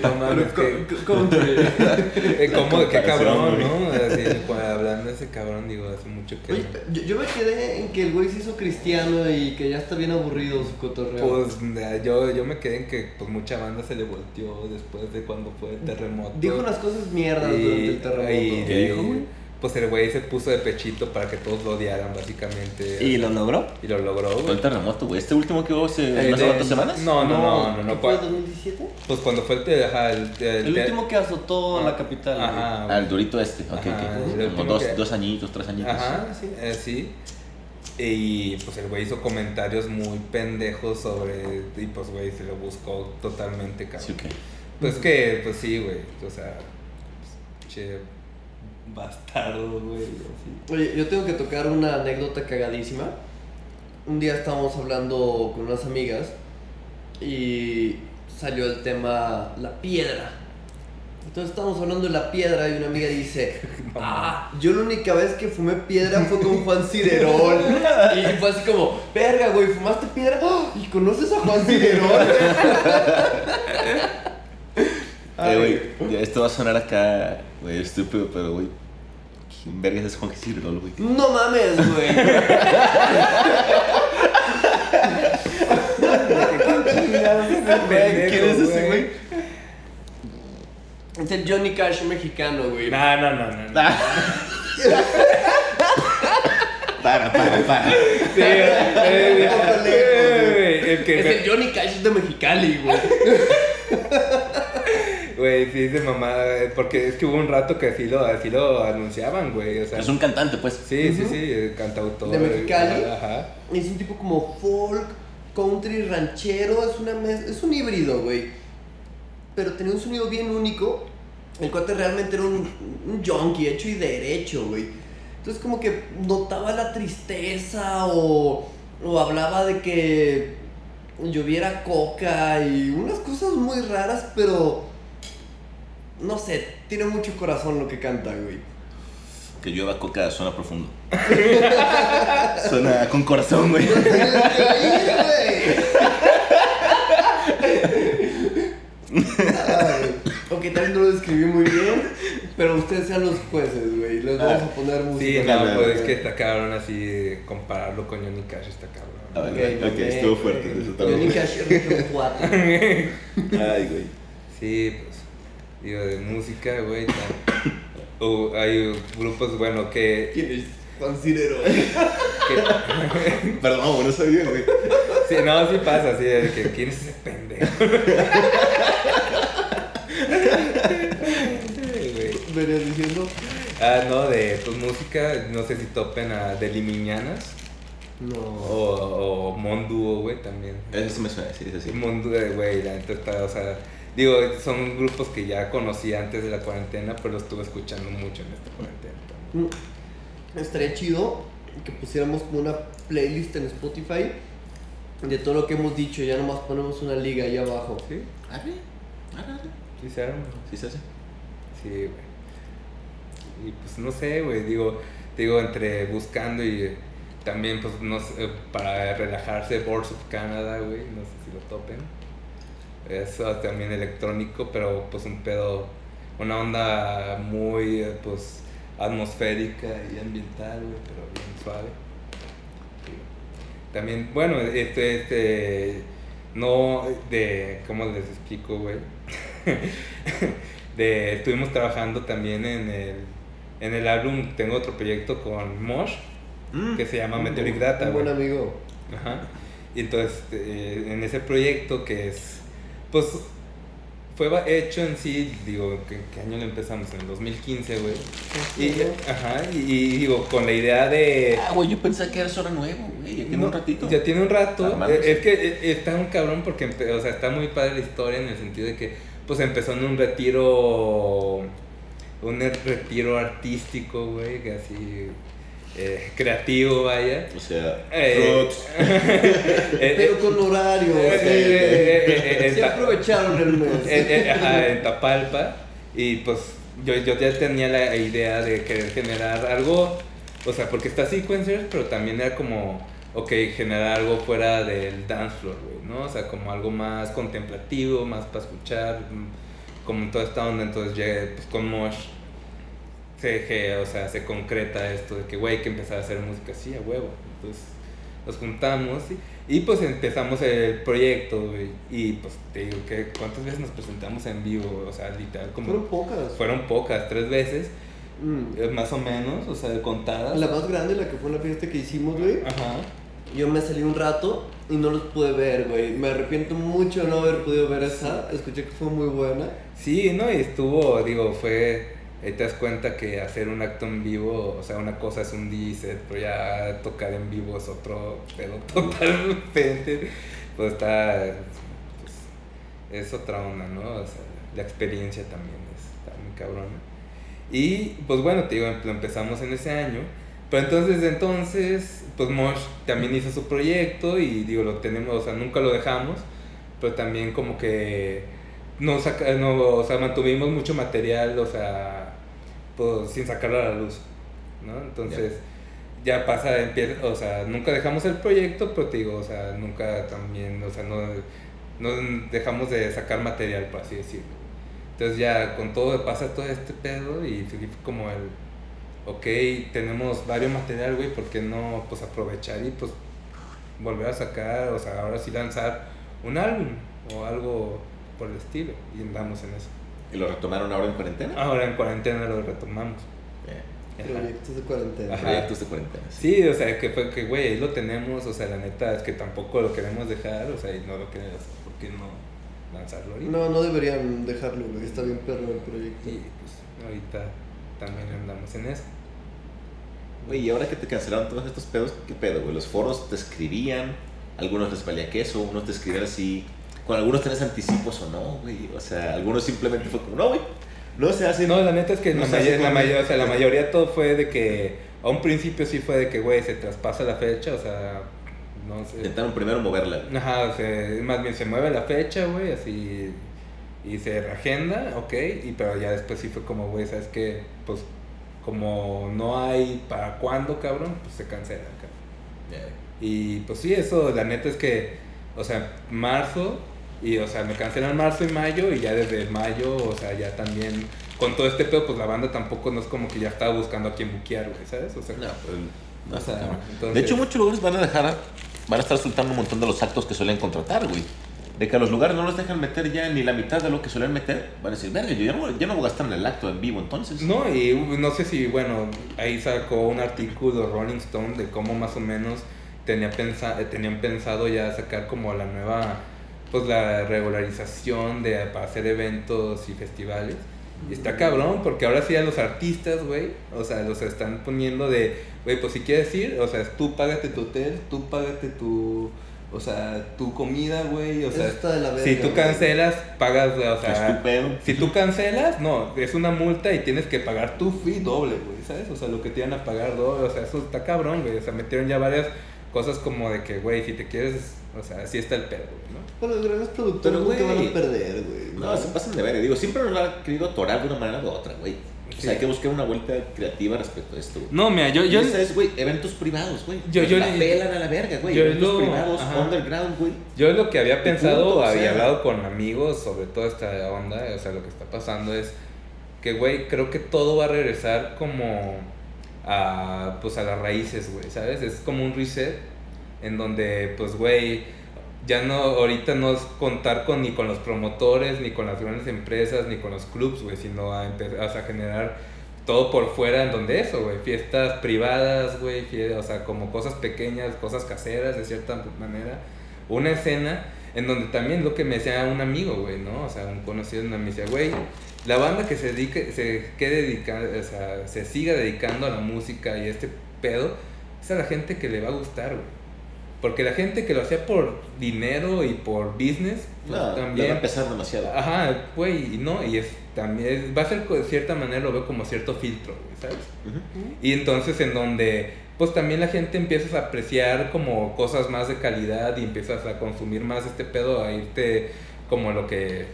Speaker 3: no mames,
Speaker 2: co- country.
Speaker 3: Eh, ¿Cómo? Qué cabrón. ¿no? Así, cu- hablando de ese cabrón, digo, hace mucho que.
Speaker 2: Oye, yo, yo me quedé en que el güey se hizo cristiano y que ya está bien aburrido su cotorreo.
Speaker 3: Pues yo, yo me quedé en que pues mucha banda se le volteó después de cuando fue el terremoto.
Speaker 2: Dijo unas cosas mierdas durante el terremoto.
Speaker 3: y-
Speaker 1: ¿Qué dijo, güey?
Speaker 3: Pues el güey se puso de pechito para que todos lo odiaran, básicamente.
Speaker 4: ¿Y lo logró?
Speaker 3: Y lo logró,
Speaker 1: Fue
Speaker 3: güey.
Speaker 1: el terremoto, güey. ¿Este último que hubo hace
Speaker 3: Eh,
Speaker 1: unas
Speaker 3: de-
Speaker 1: cuantas semanas?
Speaker 3: No, no, no, no, no.
Speaker 2: ¿qué fue
Speaker 3: cua-
Speaker 2: 2017?
Speaker 3: Pues cuando fue el, te- ajá, el, el-
Speaker 2: El
Speaker 3: te-
Speaker 2: último que azotó la capital.
Speaker 3: Ajá,
Speaker 1: Ah, el durito este. Ok,
Speaker 3: Ajá,
Speaker 1: ok. Como dos,
Speaker 3: que-
Speaker 1: dos añitos, tres añitos.
Speaker 3: Ajá, sí. eh, sí. Y pues el güey hizo comentarios muy pendejos sobre. Y pues, güey, se lo buscó totalmente, cabrón.
Speaker 1: Sí, ok.
Speaker 3: Pues que, pues sí, güey. O sea, pues, che, bastardo, güey. así.
Speaker 2: Oye, yo tengo que tocar una anécdota cagadísima. Un día estábamos hablando con unas amigas y salió el tema la piedra. Entonces estábamos hablando de la piedra y una amiga dice, (laughs) ah, yo la única vez que fumé piedra fue con Juan Cirerol. (laughs) Y fue así como, verga, güey, ¿fumaste piedra? ¡Ah! ¿Y conoces a Juan Cirerol? (laughs)
Speaker 1: Eh, güey, ya esto va a sonar acá, güey, estúpido, pero, güey. ¿Quién vergas es Juan Cirerol, güey?
Speaker 2: No mames, güey.
Speaker 1: ¿Quién es ese, güey?
Speaker 2: Es el Johnny Cash mexicano, güey.
Speaker 3: No, no, no, no. no. (laughs)
Speaker 1: Para, para, para.
Speaker 3: Sí, eh, eh, el que
Speaker 2: Es el Johnny Cash de Mexicali, güey. (laughs)
Speaker 3: Güey, sí, de mamá, porque es que hubo un rato que así lo, así lo anunciaban, güey, o sea.
Speaker 1: Es un cantante, pues.
Speaker 3: Sí, sí,
Speaker 2: Ujú.
Speaker 3: sí, el cantautor.
Speaker 2: De Mexicali.
Speaker 3: Ajá.
Speaker 2: Es un tipo como folk, country, ranchero. Es, una mez- es un híbrido, güey. Pero tenía un sonido bien único. El cuate realmente era un, un junkie hecho y derecho, güey. Entonces como que notaba la tristeza o, o hablaba de que lloviera coca y unas cosas muy raras, pero no sé, tiene mucho corazón lo que canta, güey.
Speaker 1: Que llueva coca suena profundo. (laughs) suena con corazón, güey. (laughs)
Speaker 2: Ay, ok, tal vez no lo describí muy bien, pero ustedes sean los jueces, güey. Les vamos a poner
Speaker 3: Sí,
Speaker 2: música.
Speaker 3: no,
Speaker 1: Dale,
Speaker 3: pues es que está cabrón así, compararlo con Johnny Cash está cabrón.
Speaker 1: A
Speaker 2: Ok,
Speaker 1: ver, ok,
Speaker 2: ok,
Speaker 1: estuvo fuerte.
Speaker 2: Johnny
Speaker 1: bien.
Speaker 2: Cash región 4. (laughs)
Speaker 1: Ay, güey.
Speaker 3: Sí, pues, digo, de música, güey, (coughs) o hay grupos, bueno, que...
Speaker 2: ¿Quién es? Juan Cirero. (laughs)
Speaker 3: que (laughs)
Speaker 1: Perdón, no sabía, güey.
Speaker 3: sí, no, sí pasa, así, de que ¿quién es ese pendejo? (laughs)
Speaker 2: Venías diciendo.
Speaker 3: Ah, no, de pues, música, no sé si topen a De Limiñanas
Speaker 2: No.
Speaker 3: o, o Monduo, güey, también.
Speaker 1: Eso me suena, sí, es
Speaker 3: Sí. Monduo, güey, la neta está, o sea, digo, son grupos que ya conocí antes de la cuarentena, pero los estuve escuchando mucho en esta cuarentena. también.
Speaker 2: Mm, Estaría chido que pusiéramos como una playlist en Spotify de todo lo que hemos dicho, ya nomás ponemos una liga ahí abajo.
Speaker 3: ¿Sí?
Speaker 1: Arre, arre, arre.
Speaker 3: Sí se arma.
Speaker 1: Sí se hace.
Speaker 3: Sí, güey. Y pues no sé, güey, digo, digo, entre buscando y también, pues, no sé, para relajarse, Boards of Canada, güey, no sé si lo topen. Eso también electrónico, pero pues un pedo, una onda muy, pues, atmosférica y ambiental, güey, pero bien suave. También, bueno, este, este, no, de, ¿cómo les explico, güey? (laughs) de, estuvimos trabajando también en el, en el álbum, tengo otro proyecto con Mosh,
Speaker 1: Mm.
Speaker 3: que se llama Meteoric Data,
Speaker 2: Un buen amigo.
Speaker 3: Ajá. Y entonces, eh, en ese proyecto que es, pues, fue hecho en sí, digo, ¿qué, qué año lo empezamos? En el 2015, güey. Y, ajá, y, y digo, con la idea de...
Speaker 1: Ah, güey, yo pensé que era hora nuevo, güey. Ya tiene
Speaker 3: No,
Speaker 1: un ratito.
Speaker 3: Ya tiene un rato.
Speaker 1: Armándose.
Speaker 3: Eh, Es que eh, está un cabrón porque, o sea, está muy padre la historia en el sentido de que, pues, empezó en un retiro, un retiro artístico, güey, que así, eh, creativo, vaya.
Speaker 1: O sea,
Speaker 3: Eh,
Speaker 1: Roots. (laughs)
Speaker 3: Eh,
Speaker 2: Pero
Speaker 3: eh,
Speaker 2: con horario.
Speaker 3: eh, eh, eh, eh, eh,
Speaker 2: aprovecharon el mes.
Speaker 3: eh, eh, ajá, en Tapalpa. Y pues yo, yo ya tenía la idea de querer generar algo, o sea, porque está Sequencers, pero también era como, ok, generar algo fuera del dance floor, güey, ¿no? O sea, como algo más contemplativo, más para escuchar, mm, como toda esta onda. Entonces llegué pues, con Mosh. Se, o sea, se concreta esto de que, güey, hay que empezar a hacer música así, a huevo. Entonces nos juntamos y, y, pues empezamos el proyecto, güey. Y pues te digo que cuántas veces nos presentamos en vivo, o sea, literal, como
Speaker 2: Fueron pocas.
Speaker 3: fueron pocas, tres veces,
Speaker 2: Mm.
Speaker 3: eh, más o menos, o sea, contadas.
Speaker 2: La más grande, la que fue la fiesta que hicimos, güey.
Speaker 3: Ajá.
Speaker 2: Yo me salí un rato y no los pude ver, güey. Me arrepiento mucho de no haber podido ver esa. Escuché que fue muy buena.
Speaker 3: Sí, no, y estuvo, digo, fue, ahí te das cuenta que hacer un acto en vivo, o sea, una cosa es un DJ set, pero ya tocar en vivo es otro pedo (laughs) totalmente, pues está, pues, es otra onda, ¿no? O sea, la experiencia también está muy cabrona. Y, pues bueno, te digo, lo empezamos en ese año, pero entonces, desde entonces, pues Mosh también hizo su proyecto y, digo, lo tenemos, o sea, nunca lo dejamos, pero también como que no saca, no, o sea, mantuvimos mucho material, o sea, pues sin sacarlo a la luz, ¿no? Entonces, ya pasa, empieza, o sea, nunca dejamos el proyecto, pero te digo, o sea, nunca también, o sea, no, no dejamos de sacar material, por así decirlo. Entonces ya con todo pasa todo este pedo y fue como el, ok, tenemos varios material, güey, ¿por qué no, pues aprovechar y pues volver a sacar, o sea, ahora sí lanzar un álbum o algo por el estilo y andamos en eso.
Speaker 1: ¿Y lo retomaron ahora en cuarentena?
Speaker 3: Ahora en cuarentena lo retomamos. Ajá.
Speaker 2: Proyectos de cuarentena.
Speaker 3: Ajá.
Speaker 1: Proyectos de cuarentena.
Speaker 3: Sí, o sea, que fue que, güey, ahí lo tenemos, o sea, la neta es que tampoco lo queremos dejar, o sea, y no lo queremos, ¿por qué no lanzarlo ahorita?
Speaker 2: No, no deberían dejarlo, güey. Está bien perro el proyecto.
Speaker 3: Y pues ahorita también andamos en eso.
Speaker 1: Güey, y ahora que te cancelaron todos estos pedos, ¿qué pedo, güey? Los foros te escribían, algunos les valía queso, unos te escribían así, con algunos tenés anticipos o no, güey. O sea, algunos simplemente fue como, no, güey, no se hace.
Speaker 3: No, la neta es que
Speaker 1: No
Speaker 3: la, la,
Speaker 1: con-
Speaker 3: mayor- o sea, la mayoría todo fue de que, a un principio sí fue de que, güey, se traspasa la fecha, o sea, no sé.
Speaker 1: Intentaron primero moverla. güey.
Speaker 3: Ajá, o sea, más bien se mueve la fecha, güey, así, y se reagenda, ok, y pero ya después sí fue como, güey, ¿sabes qué? Pues, como no hay para cuándo, cabrón, pues se cancela, cabrón. Y pues sí, eso, la neta es que, o sea, marzo, y o sea, me cancelan marzo y mayo, y ya desde mayo, o sea, ya también, con todo este pedo, pues la banda tampoco no es como que ya estaba buscando a quién buquear, güey, ¿sabes? O sea,
Speaker 1: No, pues, no
Speaker 3: O sea, entonces-
Speaker 1: De hecho, muchos lugares van a dejar, van a estar soltando un montón de los actos que suelen contratar, güey. De que a los lugares no los dejan meter ya ni la mitad de lo que suelen meter, van a decir, verga, yo ya no, ya no voy a gastar en el acto en vivo entonces.
Speaker 3: No, y no sé si, bueno, ahí sacó un artículo Rolling Stone de cómo más o menos tenía pensa eh, tenían pensado ya sacar como la nueva, pues la regularización de, para hacer eventos y festivales. Y está cabrón, porque ahora sí a los artistas, güey, o sea, los están poniendo de, güey, pues si quieres ir, o sea, tú págate tu hotel, tú págate tu, o sea, tu comida, güey, o sea,
Speaker 2: Eso está de la verga,
Speaker 3: si tú
Speaker 2: güey.
Speaker 3: cancelas, pagas, o sea, si tú cancelas, no, es una multa y tienes que pagar tu fee doble, güey, ¿sabes? O sea, lo que te iban a pagar doble, o sea, eso está cabrón, güey. O sea, metieron ya varias cosas como de que, güey, si te quieres O sea, así está el pedo, güey.
Speaker 2: Bueno, los grandes productores
Speaker 1: Pero,
Speaker 2: nunca van a perder, güey.
Speaker 1: No, se pasan de ver. Digo, siempre nos lo han querido atorar de una manera u otra, güey. O sea, hay que buscar una vuelta creativa respecto a esto, güey.
Speaker 3: No, mira, yo, yo,
Speaker 1: esa es, güey, eventos privados, güey.
Speaker 3: Yo- yo
Speaker 1: la pelan a la verga, güey.
Speaker 3: yo
Speaker 1: Eventos
Speaker 3: lo-
Speaker 1: privados,
Speaker 3: ajá.
Speaker 1: underground, güey.
Speaker 3: yo lo que había pensado,
Speaker 1: punto, o
Speaker 3: había
Speaker 1: sea.
Speaker 3: hablado con amigos sobre toda esta onda, o sea, lo que está pasando es que, güey, creo que todo va a regresar como a, pues, a las raíces, güey, ¿sabes? Es como un reset en donde, pues, güey, ya no, ahorita no es contar con ni con los promotores, ni con las grandes empresas, ni con los clubs, güey, sino a empezar a generar todo por fuera en donde eso, güey, fiestas privadas, güey, o sea, como cosas pequeñas, cosas caseras de cierta manera, una escena en donde también lo que me decía un amigo, güey, ¿no? O sea, un conocido me decía, güey, la banda que se dedique, se quede dedicando, o sea, se siga dedicando a la música y este pedo, es a la gente que le va a gustar, güey. Porque la gente que lo hacía por dinero y por business, pues
Speaker 1: No, le
Speaker 3: también...
Speaker 1: va a empezar demasiado.
Speaker 3: Ajá, güey, y no, y es también, va a ser de cierta manera, lo veo como cierto filtro, ¿sabes? Y entonces en donde, pues también la gente empiezas a apreciar como cosas más de calidad y empiezas a consumir más este pedo, a irte como lo que,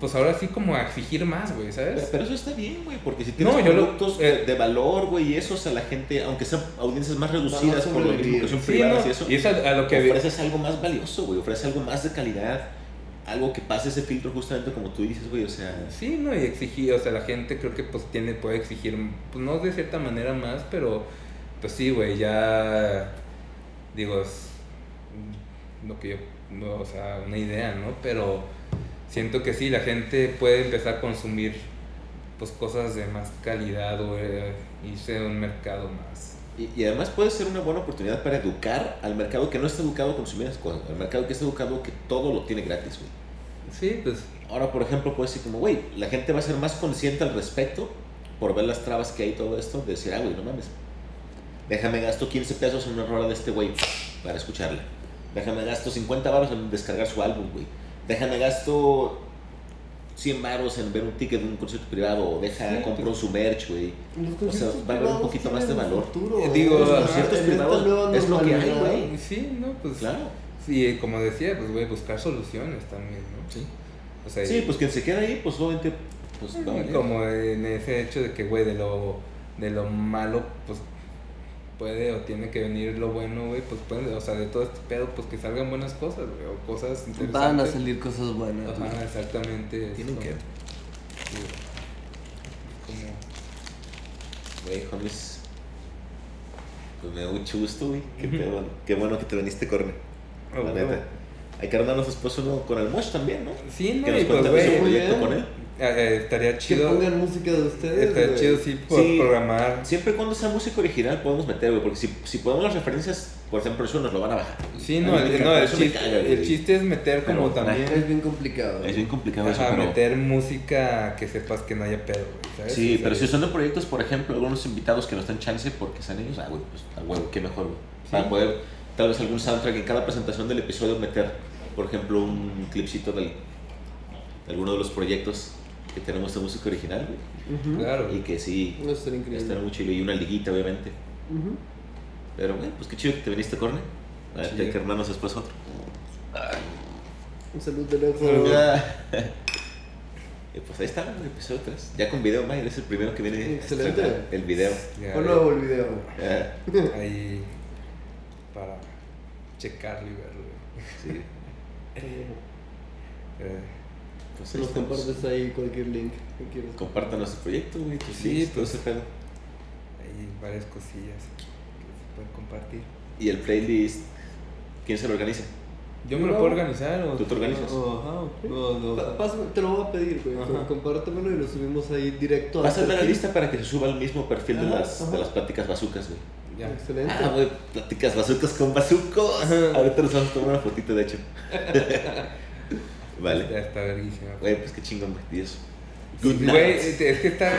Speaker 3: pues ahora sí como a exigir más, güey, ¿sabes?
Speaker 1: pero eso está bien, güey, porque si tienes
Speaker 3: No, yo lo-
Speaker 1: productos
Speaker 3: eh,
Speaker 1: de, valor, güey, y eso, o sea, la gente, aunque sean audiencias más reducidas
Speaker 2: Van a
Speaker 1: por lo mismo que son
Speaker 3: Sí,
Speaker 1: privadas
Speaker 3: no,
Speaker 1: y eso,
Speaker 3: y es a, a lo que...
Speaker 1: ofreces algo más valioso, güey, ofreces algo más de calidad, algo que pase ese filtro justamente como tú dices, güey, o sea...
Speaker 3: Sí, no, y exigir, o sea, la gente creo que pues tiene, puede exigir, pues no de cierta manera más, pero pues sí, güey, ya, digo, es lo que yo, no, o sea, una idea, ¿no? Pero siento que sí, la gente puede empezar a consumir pues cosas de más calidad o eh, irse a un mercado más.
Speaker 1: Y, y además puede ser una buena oportunidad para educar al mercado que no está educado a consumir esas cosas, al mercado que está educado que todo lo tiene gratis, güey.
Speaker 3: Sí, pues,
Speaker 1: Ahora, por ejemplo, puede decir como, güey, la gente va a ser más consciente al respecto por ver las trabas que hay y todo esto, de decir, ah, güey, no mames. Déjame gasto 15 pesos en una rola de este güey para escucharla. Déjame gasto 50 baros en descargar su álbum, güey. Déjame gasto 100 baros en ver un ticket de un concierto privado o deja,
Speaker 3: Sí,
Speaker 1: compro su merch, güey. O sea, va a haber un poquito más de valor.
Speaker 2: futuro,
Speaker 3: Eh, digo, los
Speaker 1: conciertos privados es lo que hay, güey.
Speaker 3: sí, no, pues,
Speaker 1: Claro.
Speaker 3: sí, como decía, pues, güey, buscar soluciones también, ¿no?
Speaker 1: Sí.
Speaker 3: O sea,
Speaker 1: Sí, pues quien se queda ahí, pues obviamente, pues
Speaker 3: como en ese hecho de que, güey, de lo, de lo malo, pues puede o tiene que venir lo bueno, güey, pues puede, o sea, de todo este pedo, pues que salgan buenas cosas, güey, o cosas interesantes.
Speaker 2: Van a salir cosas buenas. güey.
Speaker 3: Ajá, exactamente. es
Speaker 1: Tienen que.
Speaker 3: como-
Speaker 1: Güey, homies. Pues me da mucho gusto, güey. Qué, pedo, qué bueno que te viniste, Corne. La neta. Hay que armarnos después uno con el Mosh también, ¿no?
Speaker 3: Sí, no,
Speaker 1: que nos
Speaker 3: y pues,
Speaker 1: cuente su
Speaker 2: muy
Speaker 1: proyecto
Speaker 2: bien.
Speaker 1: con él.
Speaker 3: eh, eh, estaría
Speaker 2: Que
Speaker 3: chido.
Speaker 2: pongan música de ustedes.
Speaker 3: Estaría
Speaker 2: güey.
Speaker 3: chido, sí, por
Speaker 1: Sí.
Speaker 3: programar.
Speaker 1: Siempre y cuando sea música original podemos meter, güey. Porque si, si ponemos las referencias, por ejemplo, eso nos lo van a bajar.
Speaker 3: Sí, no, el, no, el, chiste,
Speaker 1: caga, güey.
Speaker 3: el chiste es meter como
Speaker 1: Pero,
Speaker 3: también.
Speaker 2: Es bien complicado.
Speaker 1: Es bien complicado eso, pero-
Speaker 3: meter música que sepas que no haya pedo, güey, ¿sabes?
Speaker 1: Sí, pero si son de proyectos, por ejemplo, algunos invitados que nos dan chance porque sean ellos, ah, güey, pues a huevo, qué mejor, güey.
Speaker 3: Sí.
Speaker 1: Para poder, tal vez algún soundtrack en cada presentación del episodio meter, por ejemplo, un clipcito del, de alguno de los proyectos que tenemos de música original, güey.
Speaker 3: Claro,
Speaker 1: Y que sí,
Speaker 2: increíble.
Speaker 1: estará muy chido. Y una liguita, obviamente. Pero, güey, pues qué chido que te viniste, Corne. A ver,
Speaker 3: Sí.
Speaker 1: hay que hermanos después otro.
Speaker 2: Un saludo de lejos. (laughs)
Speaker 1: Y pues ahí está, el episodio 3. Ya con video, Mayer, es el primero que viene. a
Speaker 2: Excelente.
Speaker 1: El video.
Speaker 2: Pon nuevo el video.
Speaker 1: Ah,
Speaker 3: Ahí para checarlo y verlo, güey.
Speaker 1: sí.
Speaker 3: Eh,
Speaker 1: Pues
Speaker 2: Se los
Speaker 1: estamos.
Speaker 2: compartes ahí cualquier link que quieras.
Speaker 1: Compartan nuestro proyecto, güey.
Speaker 3: Sí,
Speaker 1: todo
Speaker 3: pues.
Speaker 1: ese pedo.
Speaker 3: hay varias cosillas que se pueden compartir.
Speaker 1: Y el playlist, ¿quién se lo organiza?
Speaker 3: Yo me lo puedo organizar o...
Speaker 1: ¿Tú te organizas?
Speaker 3: o- Ajá, o- o-
Speaker 2: Pa- pásame- te lo voy a pedir, güey. Compártemelo y lo subimos ahí directo. al
Speaker 1: Pásame la
Speaker 2: perfil.
Speaker 1: lista para que se suba al mismo perfil de las,
Speaker 2: ajá.
Speaker 1: de las pláticas bazucas, güey.
Speaker 3: Ya.
Speaker 2: Excelente.
Speaker 1: Ah, güey, pláticas bazucas con bazucos. Ahorita nos vamos a tomar una fotito, de hecho. (laughs)
Speaker 3: Ya
Speaker 1: vale.
Speaker 3: está verguísima.
Speaker 1: Güey, pues qué chingón, güey. Dios. Good night.
Speaker 3: Güey, es que está...